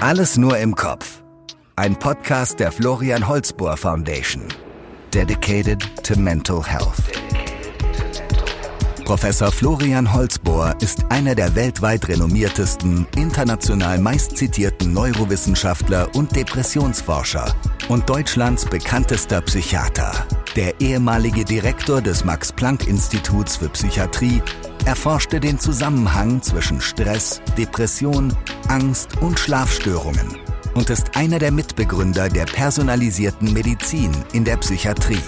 Alles nur im Kopf. Ein Podcast der Florian Holzbohr Foundation. Dedicated to Mental Health. Professor Florian Holzbohr ist einer der weltweit renommiertesten, international meistzitierten Neurowissenschaftler und Depressionsforscher und Deutschlands bekanntester Psychiater. Der ehemalige Direktor des Max-Planck-Instituts für Psychiatrie erforschte den Zusammenhang zwischen Stress, Depression, Angst und Schlafstörungen und ist einer der Mitbegründer der personalisierten Medizin in der Psychiatrie.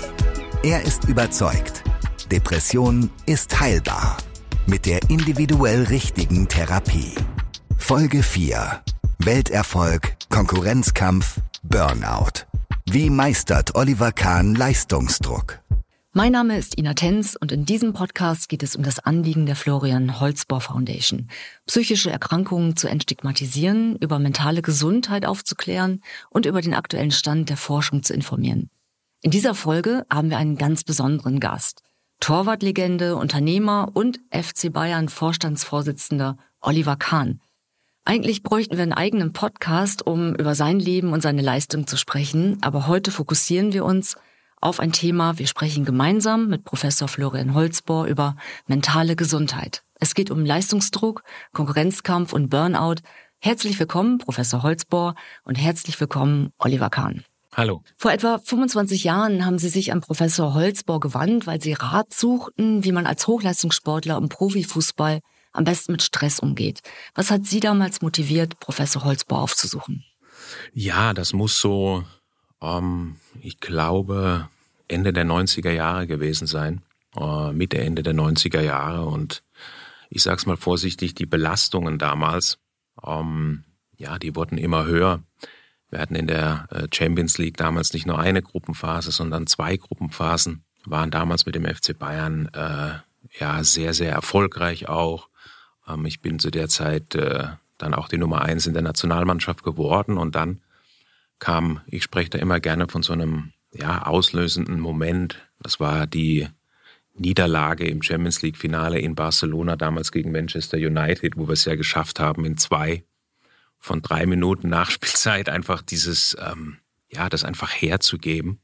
Er ist überzeugt, Depression ist heilbar mit der individuell richtigen Therapie. Folge 4. Welterfolg, Konkurrenzkampf, Burnout. Wie meistert Oliver Kahn Leistungsdruck? Mein Name ist Ina Tenz und in diesem Podcast geht es um das Anliegen der Florian Holzbohr Foundation, psychische Erkrankungen zu entstigmatisieren, über mentale Gesundheit aufzuklären und über den aktuellen Stand der Forschung zu informieren. In dieser Folge haben wir einen ganz besonderen Gast. Torwartlegende, Unternehmer und FC Bayern Vorstandsvorsitzender Oliver Kahn. Eigentlich bräuchten wir einen eigenen Podcast, um über sein Leben und seine Leistung zu sprechen, aber heute fokussieren wir uns auf ein Thema. Wir sprechen gemeinsam mit Professor Florian Holzbohr über mentale Gesundheit. Es geht um Leistungsdruck, Konkurrenzkampf und Burnout. Herzlich willkommen, Professor Holzbohr, und herzlich willkommen, Oliver Kahn. Hallo. Vor etwa 25 Jahren haben Sie sich an Professor Holzbohr gewandt, weil Sie Rat suchten, wie man als Hochleistungssportler im Profifußball am besten mit Stress umgeht. Was hat Sie damals motiviert, Professor Holzbohr aufzusuchen? Ja, das muss so ähm, ich glaube, Ende der 90er Jahre gewesen sein, äh, Mitte, Ende der 90er Jahre. Und ich sag's mal vorsichtig, die Belastungen damals, ähm, ja, die wurden immer höher. Wir hatten in der äh, Champions League damals nicht nur eine Gruppenphase, sondern zwei Gruppenphasen, waren damals mit dem FC Bayern äh, ja sehr, sehr erfolgreich auch. Ähm, ich bin zu der Zeit äh, dann auch die Nummer eins in der Nationalmannschaft geworden und dann kam, ich spreche da immer gerne von so einem ja, auslösenden Moment. Das war die Niederlage im Champions League Finale in Barcelona damals gegen Manchester United, wo wir es ja geschafft haben, in zwei von drei Minuten Nachspielzeit einfach dieses, ähm, ja, das einfach herzugeben.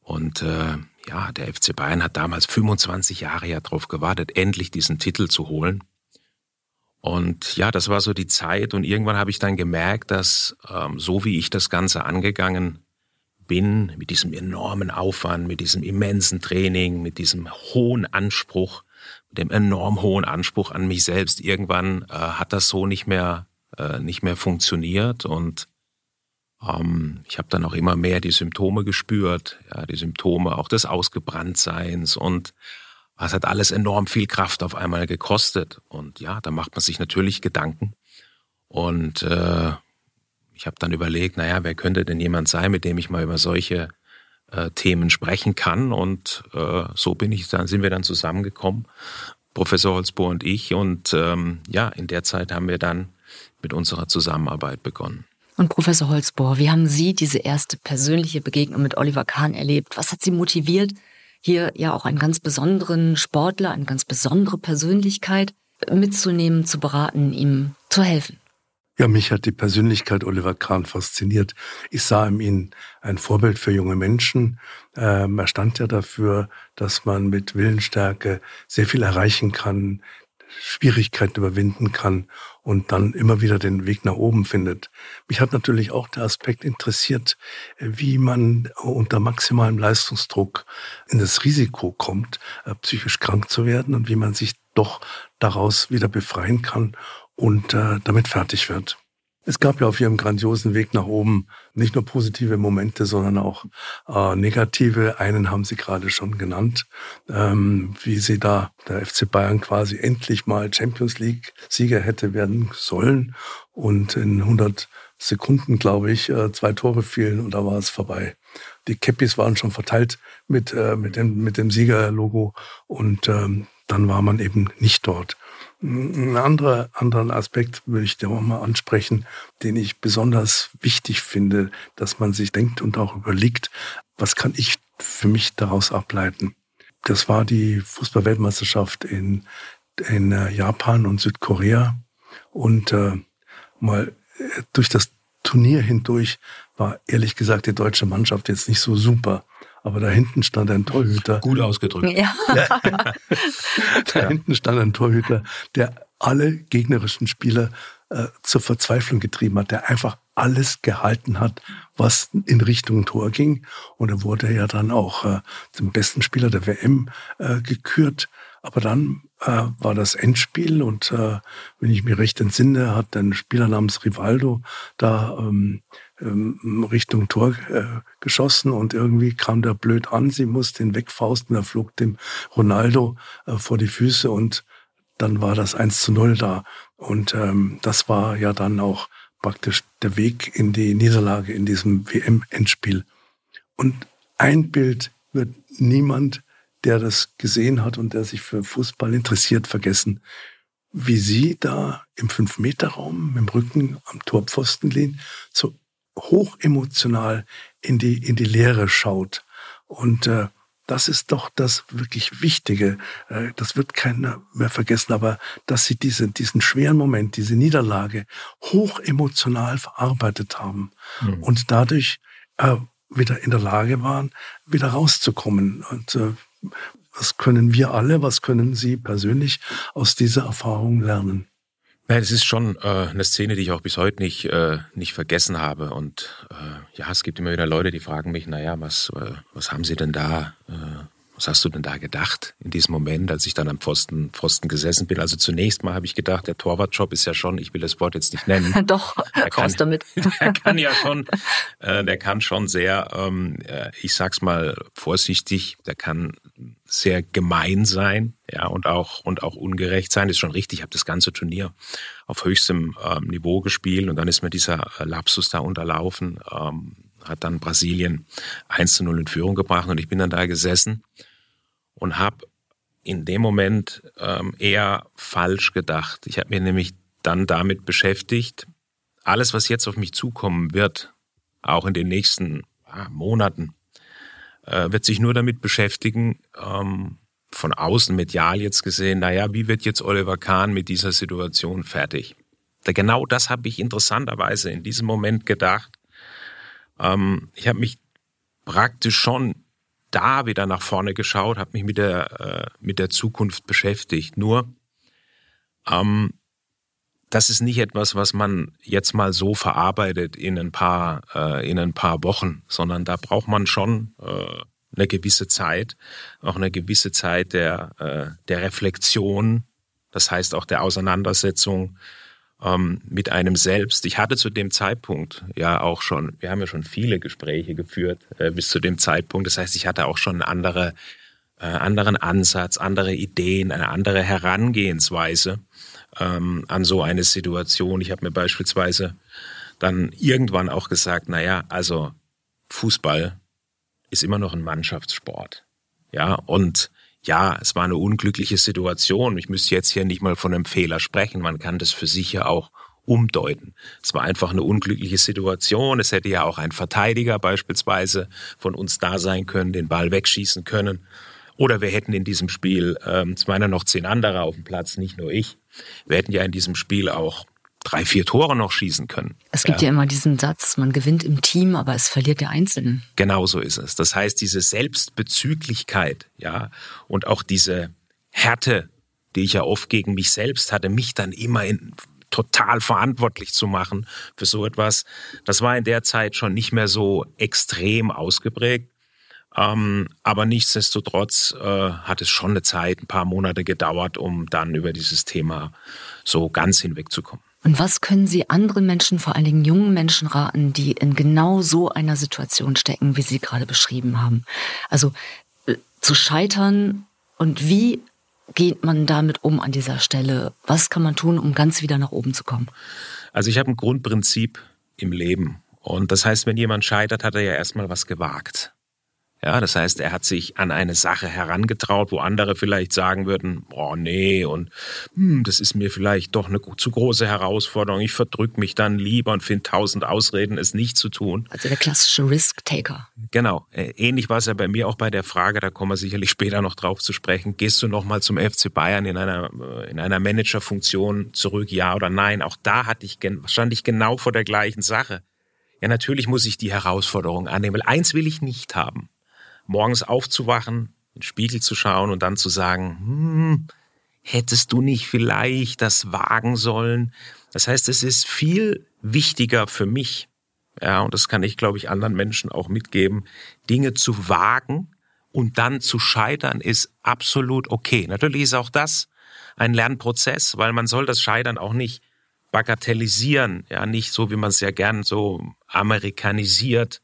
Und äh, ja, der FC Bayern hat damals 25 Jahre ja drauf gewartet, endlich diesen Titel zu holen. Und ja, das war so die Zeit. Und irgendwann habe ich dann gemerkt, dass ähm, so wie ich das Ganze angegangen bin, mit diesem enormen Aufwand, mit diesem immensen Training, mit diesem hohen Anspruch, mit dem enorm hohen Anspruch an mich selbst, irgendwann äh, hat das so nicht mehr, äh, nicht mehr funktioniert. Und ähm, ich habe dann auch immer mehr die Symptome gespürt, ja, die Symptome auch des Ausgebranntseins und es hat alles enorm viel Kraft auf einmal gekostet. Und ja, da macht man sich natürlich Gedanken. Und äh, ich habe dann überlegt, naja, wer könnte denn jemand sein, mit dem ich mal über solche äh, Themen sprechen kann. Und äh, so bin ich dann, sind wir dann zusammengekommen, Professor Holzbohr und ich. Und ähm, ja, in der Zeit haben wir dann mit unserer Zusammenarbeit begonnen. Und Professor Holzbohr, wie haben Sie diese erste persönliche Begegnung mit Oliver Kahn erlebt? Was hat Sie motiviert, hier ja auch einen ganz besonderen Sportler, eine ganz besondere Persönlichkeit mitzunehmen, zu beraten, ihm zu helfen. Ja, mich hat die Persönlichkeit Oliver Kahn fasziniert. Ich sah in ihm ein Vorbild für junge Menschen. Ähm, er stand ja dafür, dass man mit Willensstärke sehr viel erreichen kann, Schwierigkeiten überwinden kann und dann immer wieder den Weg nach oben findet. Mich hat natürlich auch der Aspekt interessiert, wie man unter maximalem Leistungsdruck in das Risiko kommt, äh, psychisch krank zu werden und wie man sich doch daraus wieder befreien kann und äh, damit fertig wird. Es gab ja auf ihrem grandiosen Weg nach oben nicht nur positive Momente, sondern auch äh, negative. Einen haben Sie gerade schon genannt, ähm, wie sie da der FC Bayern quasi endlich mal Champions League Sieger hätte werden sollen und in 100 Sekunden, glaube ich, äh, zwei Tore fielen und da war es vorbei. Die Cappies waren schon verteilt mit, äh, mit, dem, mit dem Siegerlogo und ähm, dann war man eben nicht dort. Ein anderer, anderen Aspekt würde ich dir auch mal ansprechen, den ich besonders wichtig finde, dass man sich denkt und auch überlegt, was kann ich für mich daraus ableiten. Das war die Fußballweltmeisterschaft in, in äh, Japan und Südkorea. Und äh, mal durch das Turnier hindurch war ehrlich gesagt die deutsche Mannschaft jetzt nicht so super. Aber da hinten stand ein Torhüter. Gut ausgedrückt. Ja. da hinten stand ein Torhüter, der alle gegnerischen Spieler äh, zur Verzweiflung getrieben hat, der einfach alles gehalten hat, was in Richtung Tor ging. Und er wurde ja dann auch äh, zum besten Spieler der WM äh, gekürt. Aber dann äh, war das Endspiel und äh, wenn ich mich recht entsinne, hat ein Spieler namens Rivaldo da ähm, ähm, Richtung Tor äh, geschossen und irgendwie kam der blöd an. Sie musste ihn wegfausten, er flog dem Ronaldo äh, vor die Füße und dann war das 1 zu 0 da. Und ähm, das war ja dann auch praktisch der Weg in die Niederlage in diesem WM-Endspiel. Und ein Bild wird niemand der das gesehen hat und der sich für Fußball interessiert, vergessen, wie sie da im Fünf-Meter-Raum mit dem Rücken am Torpfosten lehnen, so hoch emotional in die, in die Leere schaut. Und äh, das ist doch das wirklich Wichtige. Äh, das wird keiner mehr vergessen, aber dass sie diese, diesen schweren Moment, diese Niederlage hoch emotional verarbeitet haben mhm. und dadurch äh, wieder in der Lage waren, wieder rauszukommen. Und äh, was können wir alle, was können Sie persönlich aus dieser Erfahrung lernen? Ja, es ist schon äh, eine Szene, die ich auch bis heute nicht, äh, nicht vergessen habe. Und äh, ja, es gibt immer wieder Leute, die fragen mich, naja, was, äh, was haben Sie denn da äh, was hast du denn da gedacht in diesem Moment, als ich dann am Pfosten, Pfosten gesessen bin? Also zunächst mal habe ich gedacht, der Torwartjob ist ja schon, ich will das Wort jetzt nicht nennen. Doch, der kann, damit. der kann ja schon, äh, der kann schon sehr, ähm, äh, ich sag's mal vorsichtig, der kann sehr gemein sein, ja, und auch, und auch ungerecht sein. Das ist schon richtig. Ich habe das ganze Turnier auf höchstem ähm, Niveau gespielt und dann ist mir dieser äh, Lapsus da unterlaufen. Ähm, hat dann Brasilien 1 zu 0 in Führung gebracht und ich bin dann da gesessen und habe in dem Moment ähm, eher falsch gedacht. Ich habe mir nämlich dann damit beschäftigt, alles, was jetzt auf mich zukommen wird, auch in den nächsten ah, Monaten, äh, wird sich nur damit beschäftigen, ähm, von außen medial jetzt gesehen, naja, wie wird jetzt Oliver Kahn mit dieser Situation fertig? Da genau das habe ich interessanterweise in diesem Moment gedacht. Ähm, ich habe mich praktisch schon da wieder nach vorne geschaut, habe mich mit der, äh, mit der Zukunft beschäftigt. Nur, ähm, das ist nicht etwas, was man jetzt mal so verarbeitet in ein paar, äh, in ein paar Wochen, sondern da braucht man schon äh, eine gewisse Zeit, auch eine gewisse Zeit der, äh, der Reflexion, das heißt auch der Auseinandersetzung ähm, mit einem selbst. Ich hatte zu dem Zeitpunkt ja auch schon, wir haben ja schon viele Gespräche geführt äh, bis zu dem Zeitpunkt. Das heißt, ich hatte auch schon andere, äh, anderen Ansatz, andere Ideen, eine andere Herangehensweise ähm, an so eine Situation. Ich habe mir beispielsweise dann irgendwann auch gesagt, na ja, also Fußball ist immer noch ein Mannschaftssport. Ja, und ja, es war eine unglückliche Situation. Ich müsste jetzt hier nicht mal von einem Fehler sprechen. Man kann das für sich ja auch umdeuten. Es war einfach eine unglückliche Situation. Es hätte ja auch ein Verteidiger beispielsweise von uns da sein können, den Ball wegschießen können. Oder wir hätten in diesem Spiel, ähm, es waren ja noch zehn andere auf dem Platz, nicht nur ich. Wir hätten ja in diesem Spiel auch drei, vier Tore noch schießen können. Es gibt ja. ja immer diesen Satz, man gewinnt im Team, aber es verliert der Einzelne. Genau so ist es. Das heißt, diese Selbstbezüglichkeit, ja, und auch diese Härte, die ich ja oft gegen mich selbst hatte, mich dann immer in, total verantwortlich zu machen für so etwas, das war in der Zeit schon nicht mehr so extrem ausgeprägt. Ähm, aber nichtsdestotrotz äh, hat es schon eine Zeit, ein paar Monate gedauert, um dann über dieses Thema so ganz hinwegzukommen. Und was können Sie anderen Menschen, vor allen Dingen jungen Menschen raten, die in genau so einer Situation stecken, wie Sie gerade beschrieben haben? Also äh, zu scheitern und wie geht man damit um an dieser Stelle? Was kann man tun, um ganz wieder nach oben zu kommen? Also ich habe ein Grundprinzip im Leben. Und das heißt, wenn jemand scheitert, hat er ja erstmal was gewagt. Ja, das heißt, er hat sich an eine Sache herangetraut, wo andere vielleicht sagen würden, oh nee, und hm, das ist mir vielleicht doch eine zu große Herausforderung. Ich verdrück mich dann lieber und finde tausend Ausreden, es nicht zu tun. Also der klassische Risk-Taker. Genau. Äh, ähnlich war es ja bei mir auch bei der Frage, da kommen wir sicherlich später noch drauf zu sprechen. Gehst du nochmal zum FC Bayern in einer, äh, in einer Managerfunktion zurück, ja oder nein? Auch da hatte ich, stand ich genau vor der gleichen Sache. Ja, natürlich muss ich die Herausforderung annehmen, weil eins will ich nicht haben morgens aufzuwachen, in den Spiegel zu schauen und dann zu sagen, hm, hättest du nicht vielleicht das wagen sollen? Das heißt, es ist viel wichtiger für mich, ja, und das kann ich, glaube ich, anderen Menschen auch mitgeben, Dinge zu wagen und dann zu scheitern ist absolut okay. Natürlich ist auch das ein Lernprozess, weil man soll das Scheitern auch nicht bagatellisieren, ja, nicht so, wie man es ja gern so amerikanisiert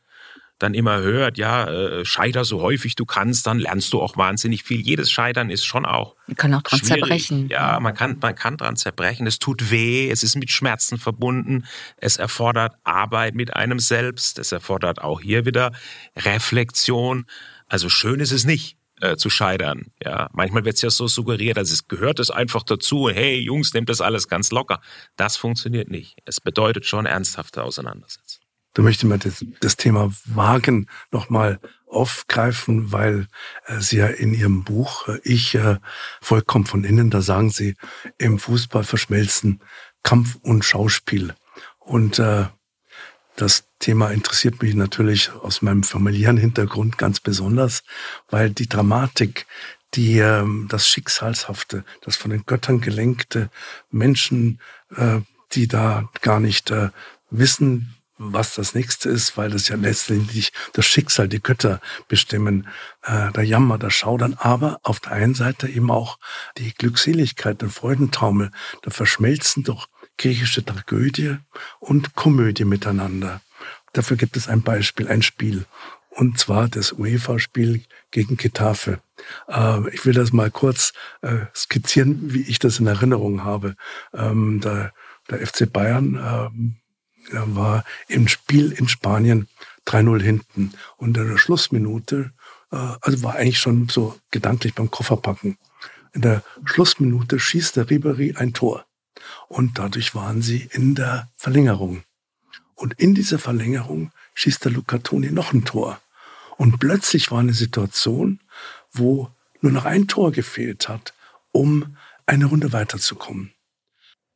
dann immer hört, ja, äh, scheiter so häufig du kannst, dann lernst du auch wahnsinnig viel. Jedes Scheitern ist schon auch. Man kann auch dran schwierig. zerbrechen. Ja, man kann, man kann dran zerbrechen. Es tut weh, es ist mit Schmerzen verbunden. Es erfordert Arbeit mit einem selbst. Es erfordert auch hier wieder Reflexion. Also schön ist es nicht. Äh, zu scheitern. Ja, manchmal wird es ja so suggeriert, als es gehört es einfach dazu. Hey Jungs, nehmt das alles ganz locker. Das funktioniert nicht. Es bedeutet schon ernsthafte Auseinandersetzung. Da möchte man das, das Thema Wagen nochmal aufgreifen, weil äh, Sie ja in Ihrem Buch äh, Ich äh, vollkommen von innen, da sagen Sie, im Fußball verschmelzen Kampf und Schauspiel. Und äh, das Thema interessiert mich natürlich aus meinem familiären Hintergrund ganz besonders, weil die Dramatik, die äh, das Schicksalshafte, das von den Göttern gelenkte Menschen, äh, die da gar nicht äh, wissen, was das nächste ist, weil das ja letztendlich das Schicksal, die Götter bestimmen, äh, der Jammer, der Schaudern, aber auf der einen Seite eben auch die Glückseligkeit, der Freudentaumel, da verschmelzen doch griechische Tragödie und Komödie miteinander. Dafür gibt es ein Beispiel, ein Spiel. Und zwar das UEFA-Spiel gegen Getafe. Äh, ich will das mal kurz äh, skizzieren, wie ich das in Erinnerung habe. Ähm, der, der FC Bayern ähm, war im Spiel in Spanien 3-0 hinten. Und in der Schlussminute, äh, also war eigentlich schon so gedanklich beim Kofferpacken. In der Schlussminute schießt der Ribery ein Tor. Und dadurch waren sie in der Verlängerung. Und in dieser Verlängerung schießt der Luca Toni noch ein Tor. Und plötzlich war eine Situation, wo nur noch ein Tor gefehlt hat, um eine Runde weiterzukommen.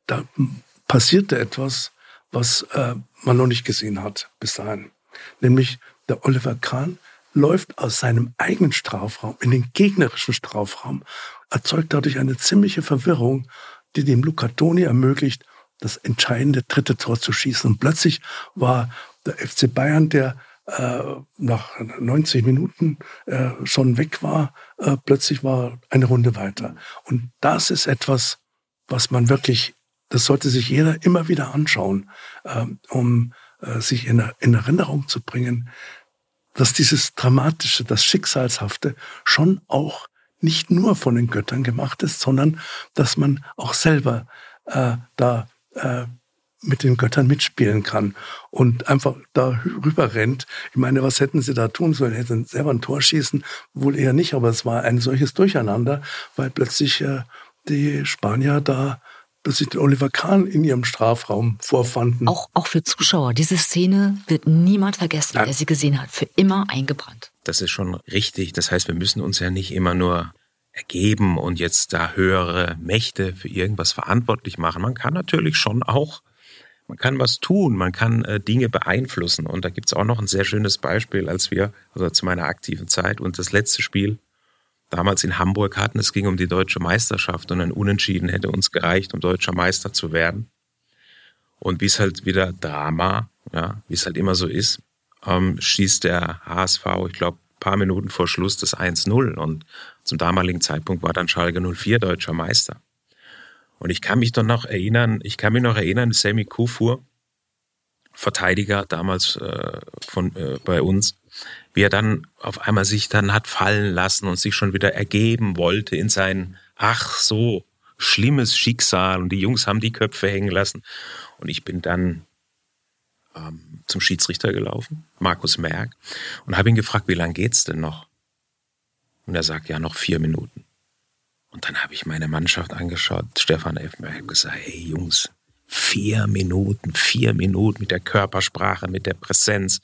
Da passierte etwas, was äh, man noch nicht gesehen hat bis dahin. Nämlich der Oliver Kahn läuft aus seinem eigenen Strafraum in den gegnerischen Strafraum, erzeugt dadurch eine ziemliche Verwirrung, die dem Luca Toni ermöglicht, das entscheidende dritte Tor zu schießen. Und plötzlich war der FC Bayern, der äh, nach 90 Minuten äh, schon weg war, äh, plötzlich war eine Runde weiter. Und das ist etwas, was man wirklich das sollte sich jeder immer wieder anschauen, ähm, um äh, sich in, in Erinnerung zu bringen, dass dieses Dramatische, das Schicksalshafte schon auch nicht nur von den Göttern gemacht ist, sondern dass man auch selber äh, da äh, mit den Göttern mitspielen kann und einfach da rüber rennt. Ich meine, was hätten sie da tun sollen? Hätten selber ein Tor schießen? Wohl eher nicht, aber es war ein solches Durcheinander, weil plötzlich äh, die Spanier da dass sich den Oliver Kahn in ihrem Strafraum vorfanden. Auch, auch für Zuschauer. Diese Szene wird niemand vergessen, Nein. der sie gesehen hat. Für immer eingebrannt. Das ist schon richtig. Das heißt, wir müssen uns ja nicht immer nur ergeben und jetzt da höhere Mächte für irgendwas verantwortlich machen. Man kann natürlich schon auch, man kann was tun, man kann äh, Dinge beeinflussen. Und da gibt's auch noch ein sehr schönes Beispiel, als wir, also zu meiner aktiven Zeit und das letzte Spiel damals in Hamburg hatten. Es ging um die deutsche Meisterschaft und ein Unentschieden hätte uns gereicht, um deutscher Meister zu werden. Und wie es halt wieder Drama, ja, wie es halt immer so ist, ähm, schießt der HSV, ich glaube, paar Minuten vor Schluss das 1-0 und zum damaligen Zeitpunkt war dann Schalke 04 deutscher Meister. Und ich kann mich doch noch erinnern, ich kann mich noch erinnern, Sammy Kufur, Verteidiger damals äh, von äh, bei uns, wie er dann auf einmal sich dann hat fallen lassen und sich schon wieder ergeben wollte in sein ach so schlimmes Schicksal und die Jungs haben die Köpfe hängen lassen und ich bin dann ähm, zum Schiedsrichter gelaufen, Markus Merck, und habe ihn gefragt, wie lange geht's denn noch? Und er sagt, ja, noch vier Minuten. Und dann habe ich meine Mannschaft angeschaut, Stefan Effenberg, habe gesagt, hey Jungs, vier Minuten, vier Minuten mit der Körpersprache, mit der Präsenz.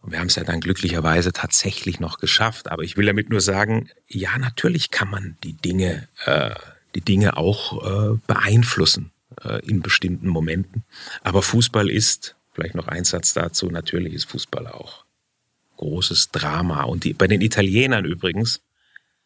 Und wir haben es ja dann glücklicherweise tatsächlich noch geschafft. Aber ich will damit nur sagen, ja, natürlich kann man die Dinge, äh, die Dinge auch äh, beeinflussen äh, in bestimmten Momenten. Aber Fußball ist, vielleicht noch ein Satz dazu, natürlich ist Fußball auch großes Drama. Und die, bei den Italienern übrigens,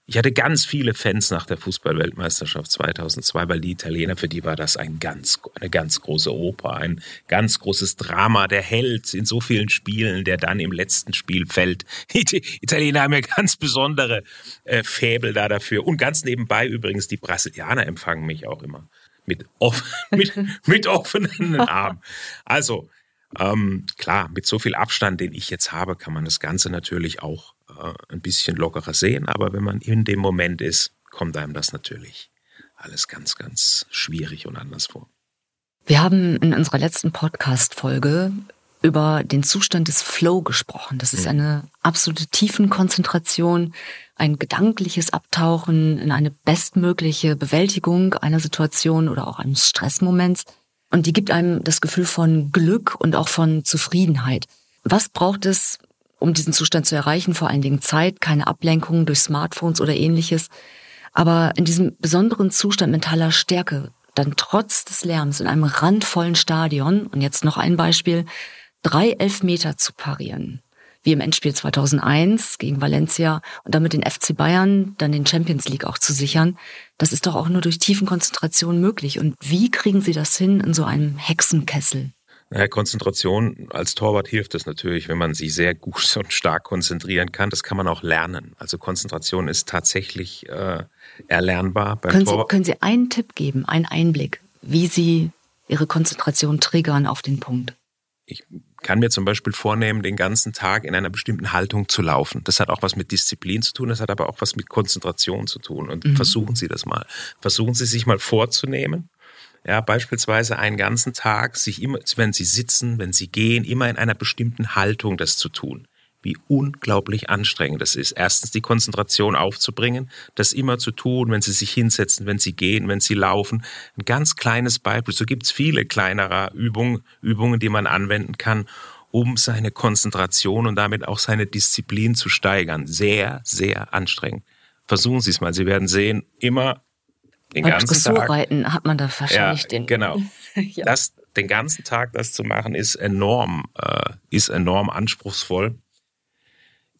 ich hatte ganz viele Fans nach der Fußballweltmeisterschaft 2002, weil die Italiener, für die war das ein ganz, eine ganz große Oper, ein ganz großes Drama. Der Held in so vielen Spielen, der dann im letzten Spiel fällt. Die Italiener haben ja ganz besondere äh, Fäbel da dafür. Und ganz nebenbei übrigens, die Brasilianer empfangen mich auch immer mit, off mit, mit offenen Armen. Also, ähm, klar, mit so viel Abstand, den ich jetzt habe, kann man das Ganze natürlich auch ein bisschen lockerer sehen. Aber wenn man in dem Moment ist, kommt einem das natürlich alles ganz, ganz schwierig und anders vor. Wir haben in unserer letzten Podcast-Folge über den Zustand des Flow gesprochen. Das ist mhm. eine absolute Tiefenkonzentration, ein gedankliches Abtauchen in eine bestmögliche Bewältigung einer Situation oder auch eines Stressmoments. Und die gibt einem das Gefühl von Glück und auch von Zufriedenheit. Was braucht es, um diesen Zustand zu erreichen? Vor allen Dingen Zeit, keine Ablenkungen durch Smartphones oder ähnliches. Aber in diesem besonderen Zustand mentaler Stärke, dann trotz des Lärms in einem randvollen Stadion, und jetzt noch ein Beispiel, drei Elfmeter zu parieren wie im Endspiel 2001 gegen Valencia und damit den FC Bayern dann den Champions League auch zu sichern. Das ist doch auch nur durch tiefen Konzentration möglich. Und wie kriegen Sie das hin in so einem Hexenkessel? Ja, Konzentration als Torwart hilft es natürlich, wenn man sich sehr gut und stark konzentrieren kann. Das kann man auch lernen. Also Konzentration ist tatsächlich äh, erlernbar. Beim können, Sie, können Sie einen Tipp geben, einen Einblick, wie Sie Ihre Konzentration triggern auf den Punkt? Ich kann mir zum Beispiel vornehmen, den ganzen Tag in einer bestimmten Haltung zu laufen. Das hat auch was mit Disziplin zu tun, das hat aber auch was mit Konzentration zu tun. Und mhm. versuchen Sie das mal. Versuchen Sie sich mal vorzunehmen. Ja, beispielsweise einen ganzen Tag, sich immer, wenn Sie sitzen, wenn Sie gehen, immer in einer bestimmten Haltung das zu tun wie unglaublich anstrengend es ist. Erstens die Konzentration aufzubringen, das immer zu tun, wenn sie sich hinsetzen, wenn sie gehen, wenn sie laufen. Ein ganz kleines Beispiel. So gibt es viele kleinere Übungen, Übungen, die man anwenden kann, um seine Konzentration und damit auch seine Disziplin zu steigern. Sehr, sehr anstrengend. Versuchen Sie es mal. Sie werden sehen, immer den Beim ganzen Tag. hat man da wahrscheinlich ja, den. Genau. ja. Das, den ganzen Tag das zu machen, ist enorm, äh, ist enorm anspruchsvoll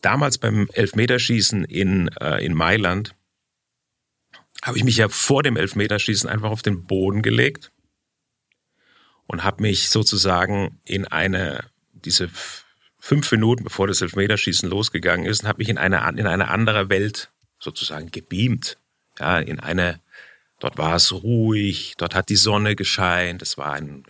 damals beim Elfmeterschießen in, äh, in Mailand habe ich mich ja vor dem Elfmeterschießen einfach auf den Boden gelegt und habe mich sozusagen in eine, diese fünf Minuten, bevor das Elfmeterschießen losgegangen ist, habe mich in eine, in eine andere Welt sozusagen gebeamt. Ja, in eine, dort war es ruhig, dort hat die Sonne gescheint, es war ein,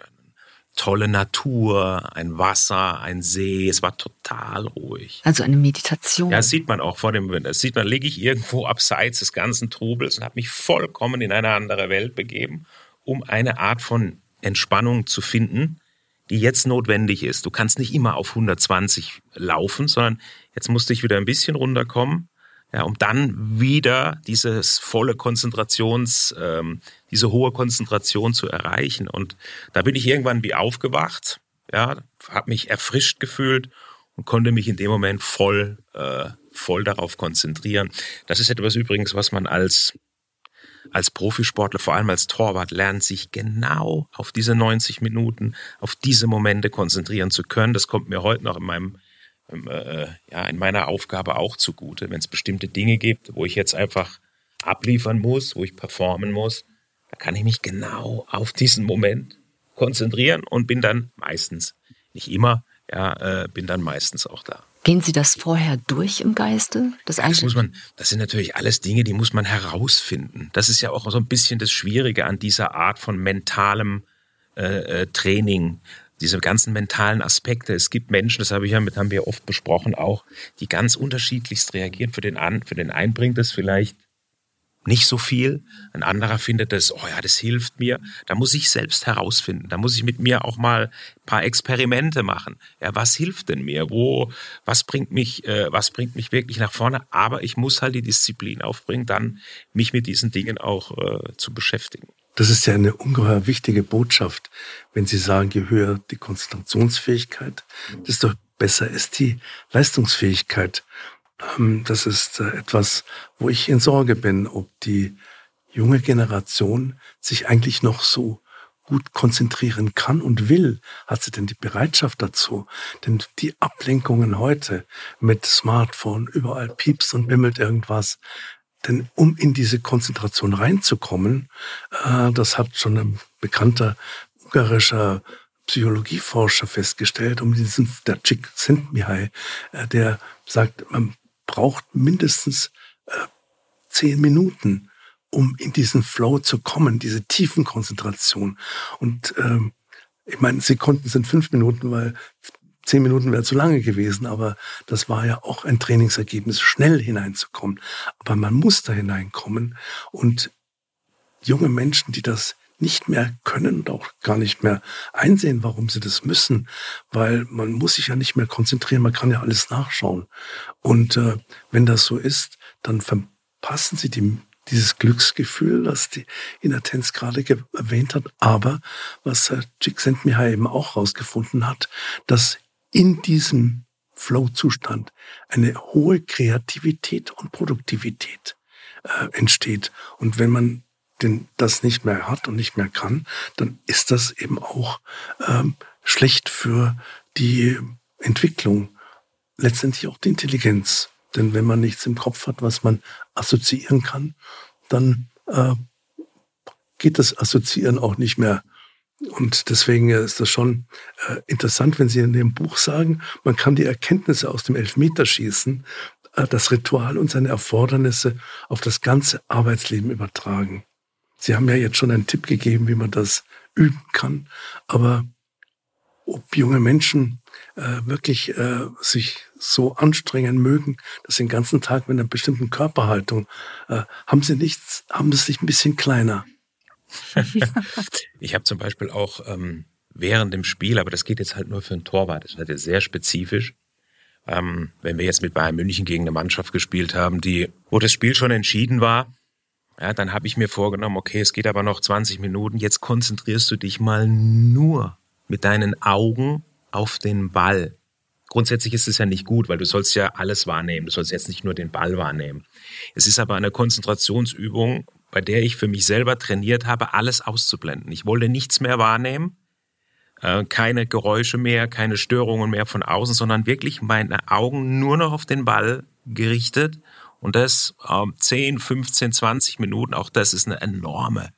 tolle Natur, ein Wasser, ein See. Es war total ruhig. Also eine Meditation. Ja, das sieht man auch vor dem, das sieht man, liege ich irgendwo abseits des ganzen Trubels und habe mich vollkommen in eine andere Welt begeben, um eine Art von Entspannung zu finden, die jetzt notwendig ist. Du kannst nicht immer auf 120 laufen, sondern jetzt musste ich wieder ein bisschen runterkommen ja, um dann wieder dieses volle Konzentrations, ähm, diese hohe Konzentration zu erreichen. Und da bin ich irgendwann wie aufgewacht, ja, habe mich erfrischt gefühlt und konnte mich in dem Moment voll, äh, voll darauf konzentrieren. Das ist etwas übrigens, was man als als Profisportler, vor allem als Torwart, lernt sich genau auf diese 90 Minuten, auf diese Momente konzentrieren zu können. Das kommt mir heute noch in meinem äh, ja, in meiner Aufgabe auch zugute. Wenn es bestimmte Dinge gibt, wo ich jetzt einfach abliefern muss, wo ich performen muss, da kann ich mich genau auf diesen Moment konzentrieren und bin dann meistens, nicht immer, ja, äh, bin dann meistens auch da. Gehen Sie das vorher durch im Geiste? Das, ja, das muss man, das sind natürlich alles Dinge, die muss man herausfinden. Das ist ja auch so ein bisschen das Schwierige an dieser Art von mentalem äh, äh Training diese ganzen mentalen Aspekte. Es gibt Menschen, das habe ich ja mit, haben wir oft besprochen auch, die ganz unterschiedlichst reagieren. Für den, an, für den einen bringt es vielleicht nicht so viel. Ein anderer findet das, oh ja, das hilft mir. Da muss ich selbst herausfinden. Da muss ich mit mir auch mal ein paar Experimente machen. Ja, was hilft denn mir? Wo, was bringt mich, äh, was bringt mich wirklich nach vorne? Aber ich muss halt die Disziplin aufbringen, dann mich mit diesen Dingen auch äh, zu beschäftigen. Das ist ja eine ungeheuer wichtige Botschaft, wenn Sie sagen, je höher die Konzentrationsfähigkeit, desto besser ist die Leistungsfähigkeit. Ähm, das ist äh, etwas, wo ich in Sorge bin, ob die junge Generation sich eigentlich noch so gut konzentrieren kann und will, hat sie denn die Bereitschaft dazu? Denn die Ablenkungen heute mit Smartphone, überall piepst und bimmelt irgendwas. Denn um in diese Konzentration reinzukommen, äh, das hat schon ein bekannter ungarischer Psychologieforscher festgestellt, um diesen, der Cik Sentmihai, äh, der sagt, man braucht mindestens äh, zehn Minuten, um in diesen Flow zu kommen, diese tiefen Konzentration. Und ähm, ich meine, Sekunden sind fünf Minuten, weil zehn Minuten wäre zu lange gewesen, aber das war ja auch ein Trainingsergebnis, schnell hineinzukommen. Aber man muss da hineinkommen und junge Menschen, die das nicht mehr können und auch gar nicht mehr einsehen, warum sie das müssen, weil man muss sich ja nicht mehr konzentrieren, man kann ja alles nachschauen. Und äh, wenn das so ist, dann verpassen sie die, dieses Glücksgefühl, das die Inatenz gerade erwähnt hat. Aber was Herr Csikszentmihalyi eben auch herausgefunden hat, dass in diesem Flow-Zustand eine hohe Kreativität und Produktivität äh, entsteht. Und wenn man den, das nicht mehr hat und nicht mehr kann, dann ist das eben auch ähm, schlecht für die Entwicklung, letztendlich auch die Intelligenz. Denn wenn man nichts im Kopf hat, was man assoziieren kann, dann äh, geht das Assoziieren auch nicht mehr. Und deswegen ist das schon äh, interessant, wenn Sie in dem Buch sagen, man kann die Erkenntnisse aus dem Elfmeterschießen, äh, das Ritual und seine Erfordernisse auf das ganze Arbeitsleben übertragen. Sie haben ja jetzt schon einen Tipp gegeben, wie man das üben kann. Aber ob junge Menschen äh, wirklich äh, sich so anstrengen mögen, dass sie den ganzen Tag mit einer bestimmten Körperhaltung, äh, haben sie nichts, haben das sich ein bisschen kleiner. ich habe zum Beispiel auch ähm, während dem Spiel, aber das geht jetzt halt nur für einen Torwart, das ist halt sehr spezifisch. Ähm, wenn wir jetzt mit Bayern München gegen eine Mannschaft gespielt haben, die, wo das Spiel schon entschieden war, ja, dann habe ich mir vorgenommen, okay, es geht aber noch 20 Minuten, jetzt konzentrierst du dich mal nur mit deinen Augen auf den Ball. Grundsätzlich ist es ja nicht gut, weil du sollst ja alles wahrnehmen. Du sollst jetzt nicht nur den Ball wahrnehmen. Es ist aber eine Konzentrationsübung, bei der ich für mich selber trainiert habe, alles auszublenden. Ich wollte nichts mehr wahrnehmen, äh, keine Geräusche mehr, keine Störungen mehr von außen, sondern wirklich meine Augen nur noch auf den Ball gerichtet und das ähm, 10, 15, 20 Minuten, auch das ist eine enorme.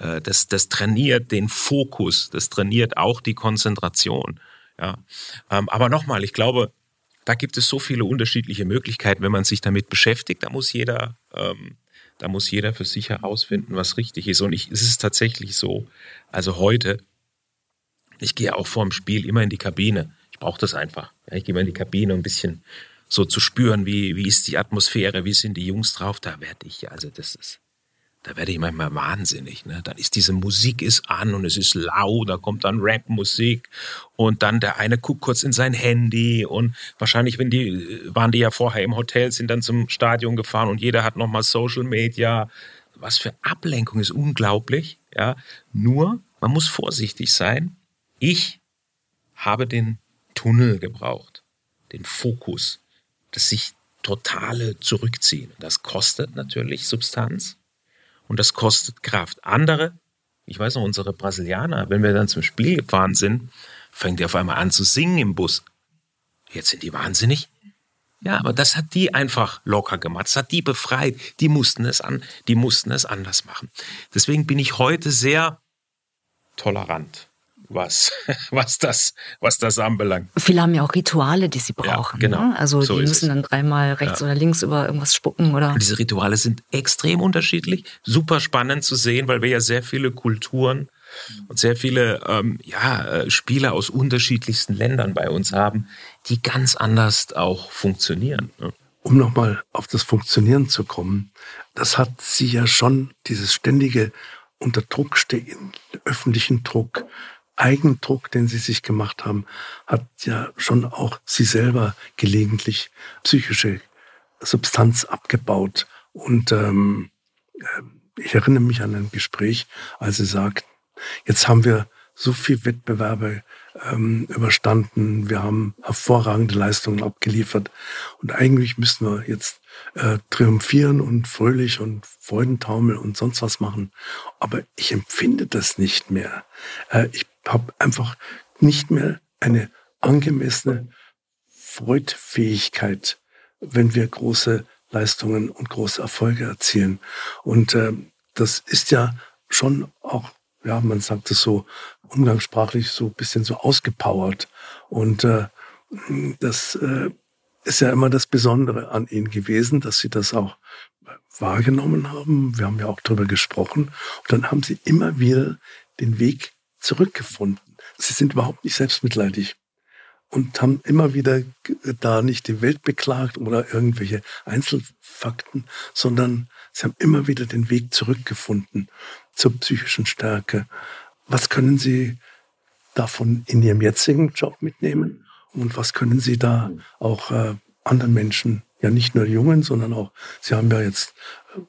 Äh, das, das trainiert den Fokus, das trainiert auch die Konzentration. Ja. Ähm, aber nochmal, ich glaube, da gibt es so viele unterschiedliche Möglichkeiten, wenn man sich damit beschäftigt. Da muss jeder, ähm, da muss jeder für sich herausfinden, was richtig ist. Und ich, es ist tatsächlich so. Also heute, ich gehe auch vor dem Spiel immer in die Kabine. Ich brauche das einfach. Ich gehe mal in die Kabine, um ein bisschen so zu spüren, wie, wie ist die Atmosphäre, wie sind die Jungs drauf, da werde ich, also das ist, da werde ich manchmal wahnsinnig. Ne? Dann ist diese Musik ist an und es ist laut, da kommt dann Rap-Musik und dann der eine guckt kurz in sein Handy und wahrscheinlich, wenn die, waren die ja vorher im Hotel, sind dann zum Stadion gefahren und jeder hat nochmal Social Media. Was für Ablenkung ist unglaublich, ja. Nur, man muss vorsichtig sein. Ich habe den Tunnel gebraucht, den Fokus das sich totale Zurückziehen. Das kostet natürlich Substanz und das kostet Kraft. Andere, ich weiß noch, unsere Brasilianer, wenn wir dann zum Spiel gefahren sind, fängt die auf einmal an zu singen im Bus. Jetzt sind die wahnsinnig. Ja, aber das hat die einfach locker gemacht. Das hat die befreit. Die mussten es an, die mussten es anders machen. Deswegen bin ich heute sehr tolerant was, was das, was das anbelangt. Viele haben ja auch Rituale, die sie brauchen. Ja, genau. Ne? Also so die müssen dann dreimal rechts ja. oder links über irgendwas spucken oder. Und diese Rituale sind extrem unterschiedlich, super spannend zu sehen, weil wir ja sehr viele Kulturen und sehr viele ähm, ja, äh, Spieler aus unterschiedlichsten Ländern bei uns haben, die ganz anders auch funktionieren. Ne? um nochmal auf das Funktionieren zu kommen, das hat sie ja schon, dieses ständige unter Druck stehen, öffentlichen Druck, Eigendruck, den sie sich gemacht haben, hat ja schon auch sie selber gelegentlich psychische Substanz abgebaut. Und ähm, ich erinnere mich an ein Gespräch, als sie sagt, jetzt haben wir so viel Wettbewerbe ähm, überstanden, wir haben hervorragende Leistungen abgeliefert und eigentlich müssten wir jetzt äh, triumphieren und fröhlich und Freudentaumel und sonst was machen. Aber ich empfinde das nicht mehr. Äh, ich habe einfach nicht mehr eine angemessene Freudfähigkeit, wenn wir große Leistungen und große Erfolge erzielen. Und äh, das ist ja schon auch, ja, man sagt es so umgangssprachlich, so ein bisschen so ausgepowert. Und äh, das äh, ist ja immer das Besondere an ihnen gewesen, dass sie das auch wahrgenommen haben. Wir haben ja auch darüber gesprochen. Und dann haben sie immer wieder den Weg zurückgefunden. Sie sind überhaupt nicht selbstmitleidig und haben immer wieder da nicht die Welt beklagt oder irgendwelche Einzelfakten, sondern sie haben immer wieder den Weg zurückgefunden zur psychischen Stärke. Was können Sie davon in Ihrem jetzigen Job mitnehmen? Und was können Sie da auch äh, anderen Menschen, ja nicht nur Jungen, sondern auch, Sie haben ja jetzt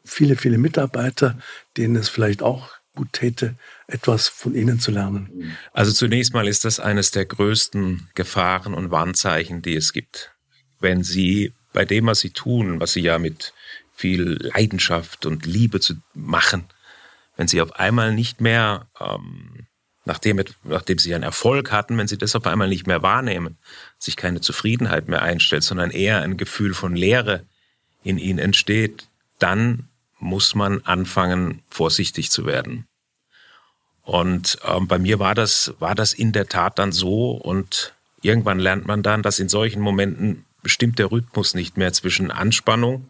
viele, viele Mitarbeiter, denen es vielleicht auch gut täte, etwas von Ihnen zu lernen? Also zunächst mal ist das eines der größten Gefahren und Warnzeichen, die es gibt. Wenn Sie bei dem, was Sie tun, was Sie ja mit viel Leidenschaft und Liebe zu machen, wenn Sie auf einmal nicht mehr, ähm, nachdem, nachdem Sie einen Erfolg hatten, wenn Sie das auf einmal nicht mehr wahrnehmen, sich keine Zufriedenheit mehr einstellt, sondern eher ein Gefühl von Leere in Ihnen entsteht, dann muss man anfangen, vorsichtig zu werden. Und ähm, bei mir war das, war das in der Tat dann so und irgendwann lernt man dann, dass in solchen Momenten bestimmt der Rhythmus nicht mehr zwischen Anspannung,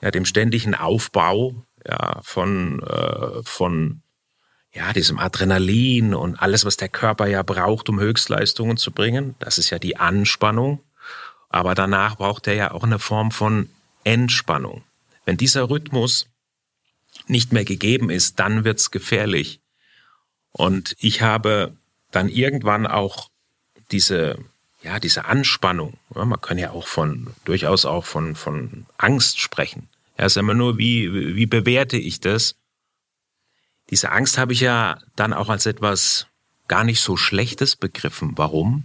ja, dem ständigen Aufbau, ja, von, äh, von, ja, diesem Adrenalin und alles, was der Körper ja braucht, um Höchstleistungen zu bringen. Das ist ja die Anspannung. Aber danach braucht er ja auch eine Form von Entspannung. Wenn dieser Rhythmus nicht mehr gegeben ist, dann wird's gefährlich. Und ich habe dann irgendwann auch diese, ja, diese Anspannung, ja, man kann ja auch von, durchaus auch von, von Angst sprechen. Ja, ist immer nur, wie, wie bewerte ich das? Diese Angst habe ich ja dann auch als etwas gar nicht so Schlechtes begriffen. Warum?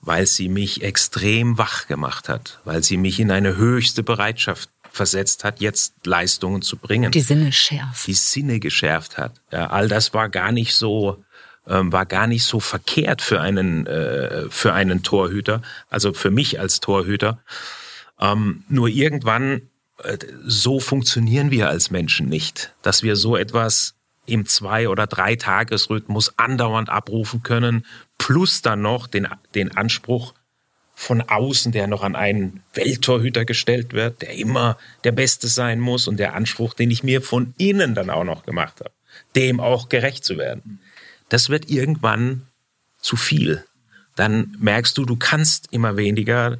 Weil sie mich extrem wach gemacht hat, weil sie mich in eine höchste Bereitschaft versetzt hat, jetzt Leistungen zu bringen. Die Sinne schärft. Die Sinne geschärft hat. Ja, all das war gar nicht so ähm, war gar nicht so verkehrt für einen äh, für einen Torhüter, also für mich als Torhüter. Ähm, nur irgendwann äh, so funktionieren wir als Menschen nicht, dass wir so etwas im zwei oder drei Tagesrhythmus andauernd abrufen können, plus dann noch den den Anspruch von außen, der noch an einen Welttorhüter gestellt wird, der immer der Beste sein muss und der Anspruch, den ich mir von innen dann auch noch gemacht habe, dem auch gerecht zu werden. Das wird irgendwann zu viel. Dann merkst du, du kannst immer weniger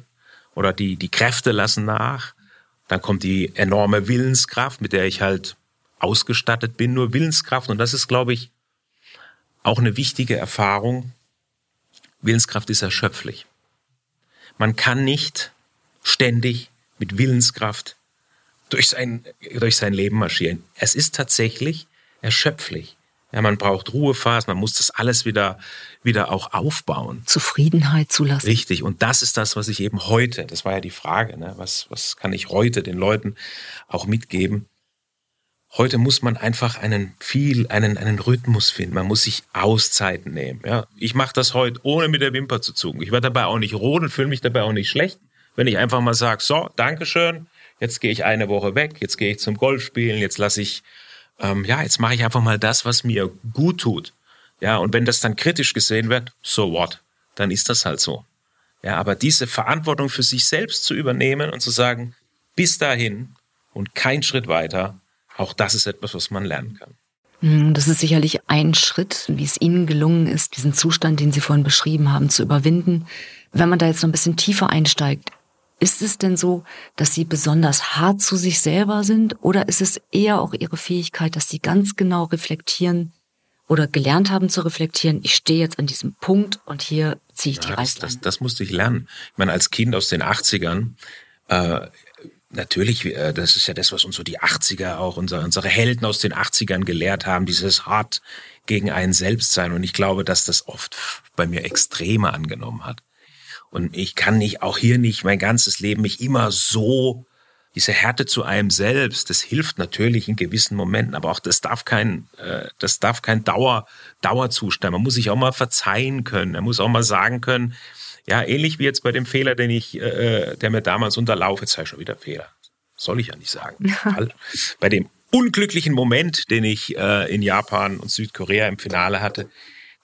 oder die, die Kräfte lassen nach. Dann kommt die enorme Willenskraft, mit der ich halt ausgestattet bin, nur Willenskraft. Und das ist, glaube ich, auch eine wichtige Erfahrung. Willenskraft ist erschöpflich. Man kann nicht ständig mit Willenskraft durch sein, durch sein Leben marschieren. Es ist tatsächlich erschöpflich. Ja, man braucht Ruhephasen, man muss das alles wieder, wieder auch aufbauen. Zufriedenheit zulassen. Richtig. Und das ist das, was ich eben heute, das war ja die Frage, ne? was, was kann ich heute den Leuten auch mitgeben? Heute muss man einfach einen viel, einen, einen Rhythmus finden. Man muss sich Auszeiten nehmen. Ja, ich mache das heute ohne mit der Wimper zu zucken. Ich werde dabei auch nicht rot und fühle mich dabei auch nicht schlecht, wenn ich einfach mal sage, so, Dankeschön, jetzt gehe ich eine Woche weg, jetzt gehe ich zum Golfspielen, jetzt lasse ich, ähm, ja, jetzt mache ich einfach mal das, was mir gut tut. Ja, und wenn das dann kritisch gesehen wird, so what? Dann ist das halt so. Ja, aber diese Verantwortung für sich selbst zu übernehmen und zu sagen, bis dahin und kein Schritt weiter, auch das ist etwas, was man lernen kann. Hm, das ist sicherlich ein Schritt, wie es Ihnen gelungen ist, diesen Zustand, den Sie vorhin beschrieben haben, zu überwinden. Wenn man da jetzt noch ein bisschen tiefer einsteigt, Ist es denn so, dass Sie besonders hart zu sich selber sind oder ist es eher auch Ihre Fähigkeit, dass Sie ganz genau reflektieren oder gelernt haben zu reflektieren, ich stehe jetzt an diesem Punkt und hier ziehe ich ja, die Reißleine? Das, das, das, musste ich lernen. Ich meine, als Kind aus den 80ern, äh, natürlich, äh, das ist ja das, was uns so die 80er auch, unsere, unsere Helden aus den 80ern gelehrt haben, dieses hart gegen einen selbst sein. Und ich glaube, dass das oft bei mir Extreme angenommen hat. Und ich kann nicht, auch hier nicht mein ganzes Leben mich immer so, diese Härte zu einem selbst, das hilft natürlich in gewissen Momenten, aber auch das darf kein, äh, das darf kein Dauer, Dauerzustand. Man muss sich auch mal verzeihen können. Man muss auch mal sagen können, ja, ähnlich wie jetzt bei dem Fehler, den ich, äh, der mir damals unterlaufe, jetzt sei schon wieder Fehler. Soll ich ja nicht sagen. bei dem unglücklichen Moment, den ich äh, in Japan und Südkorea im Finale hatte,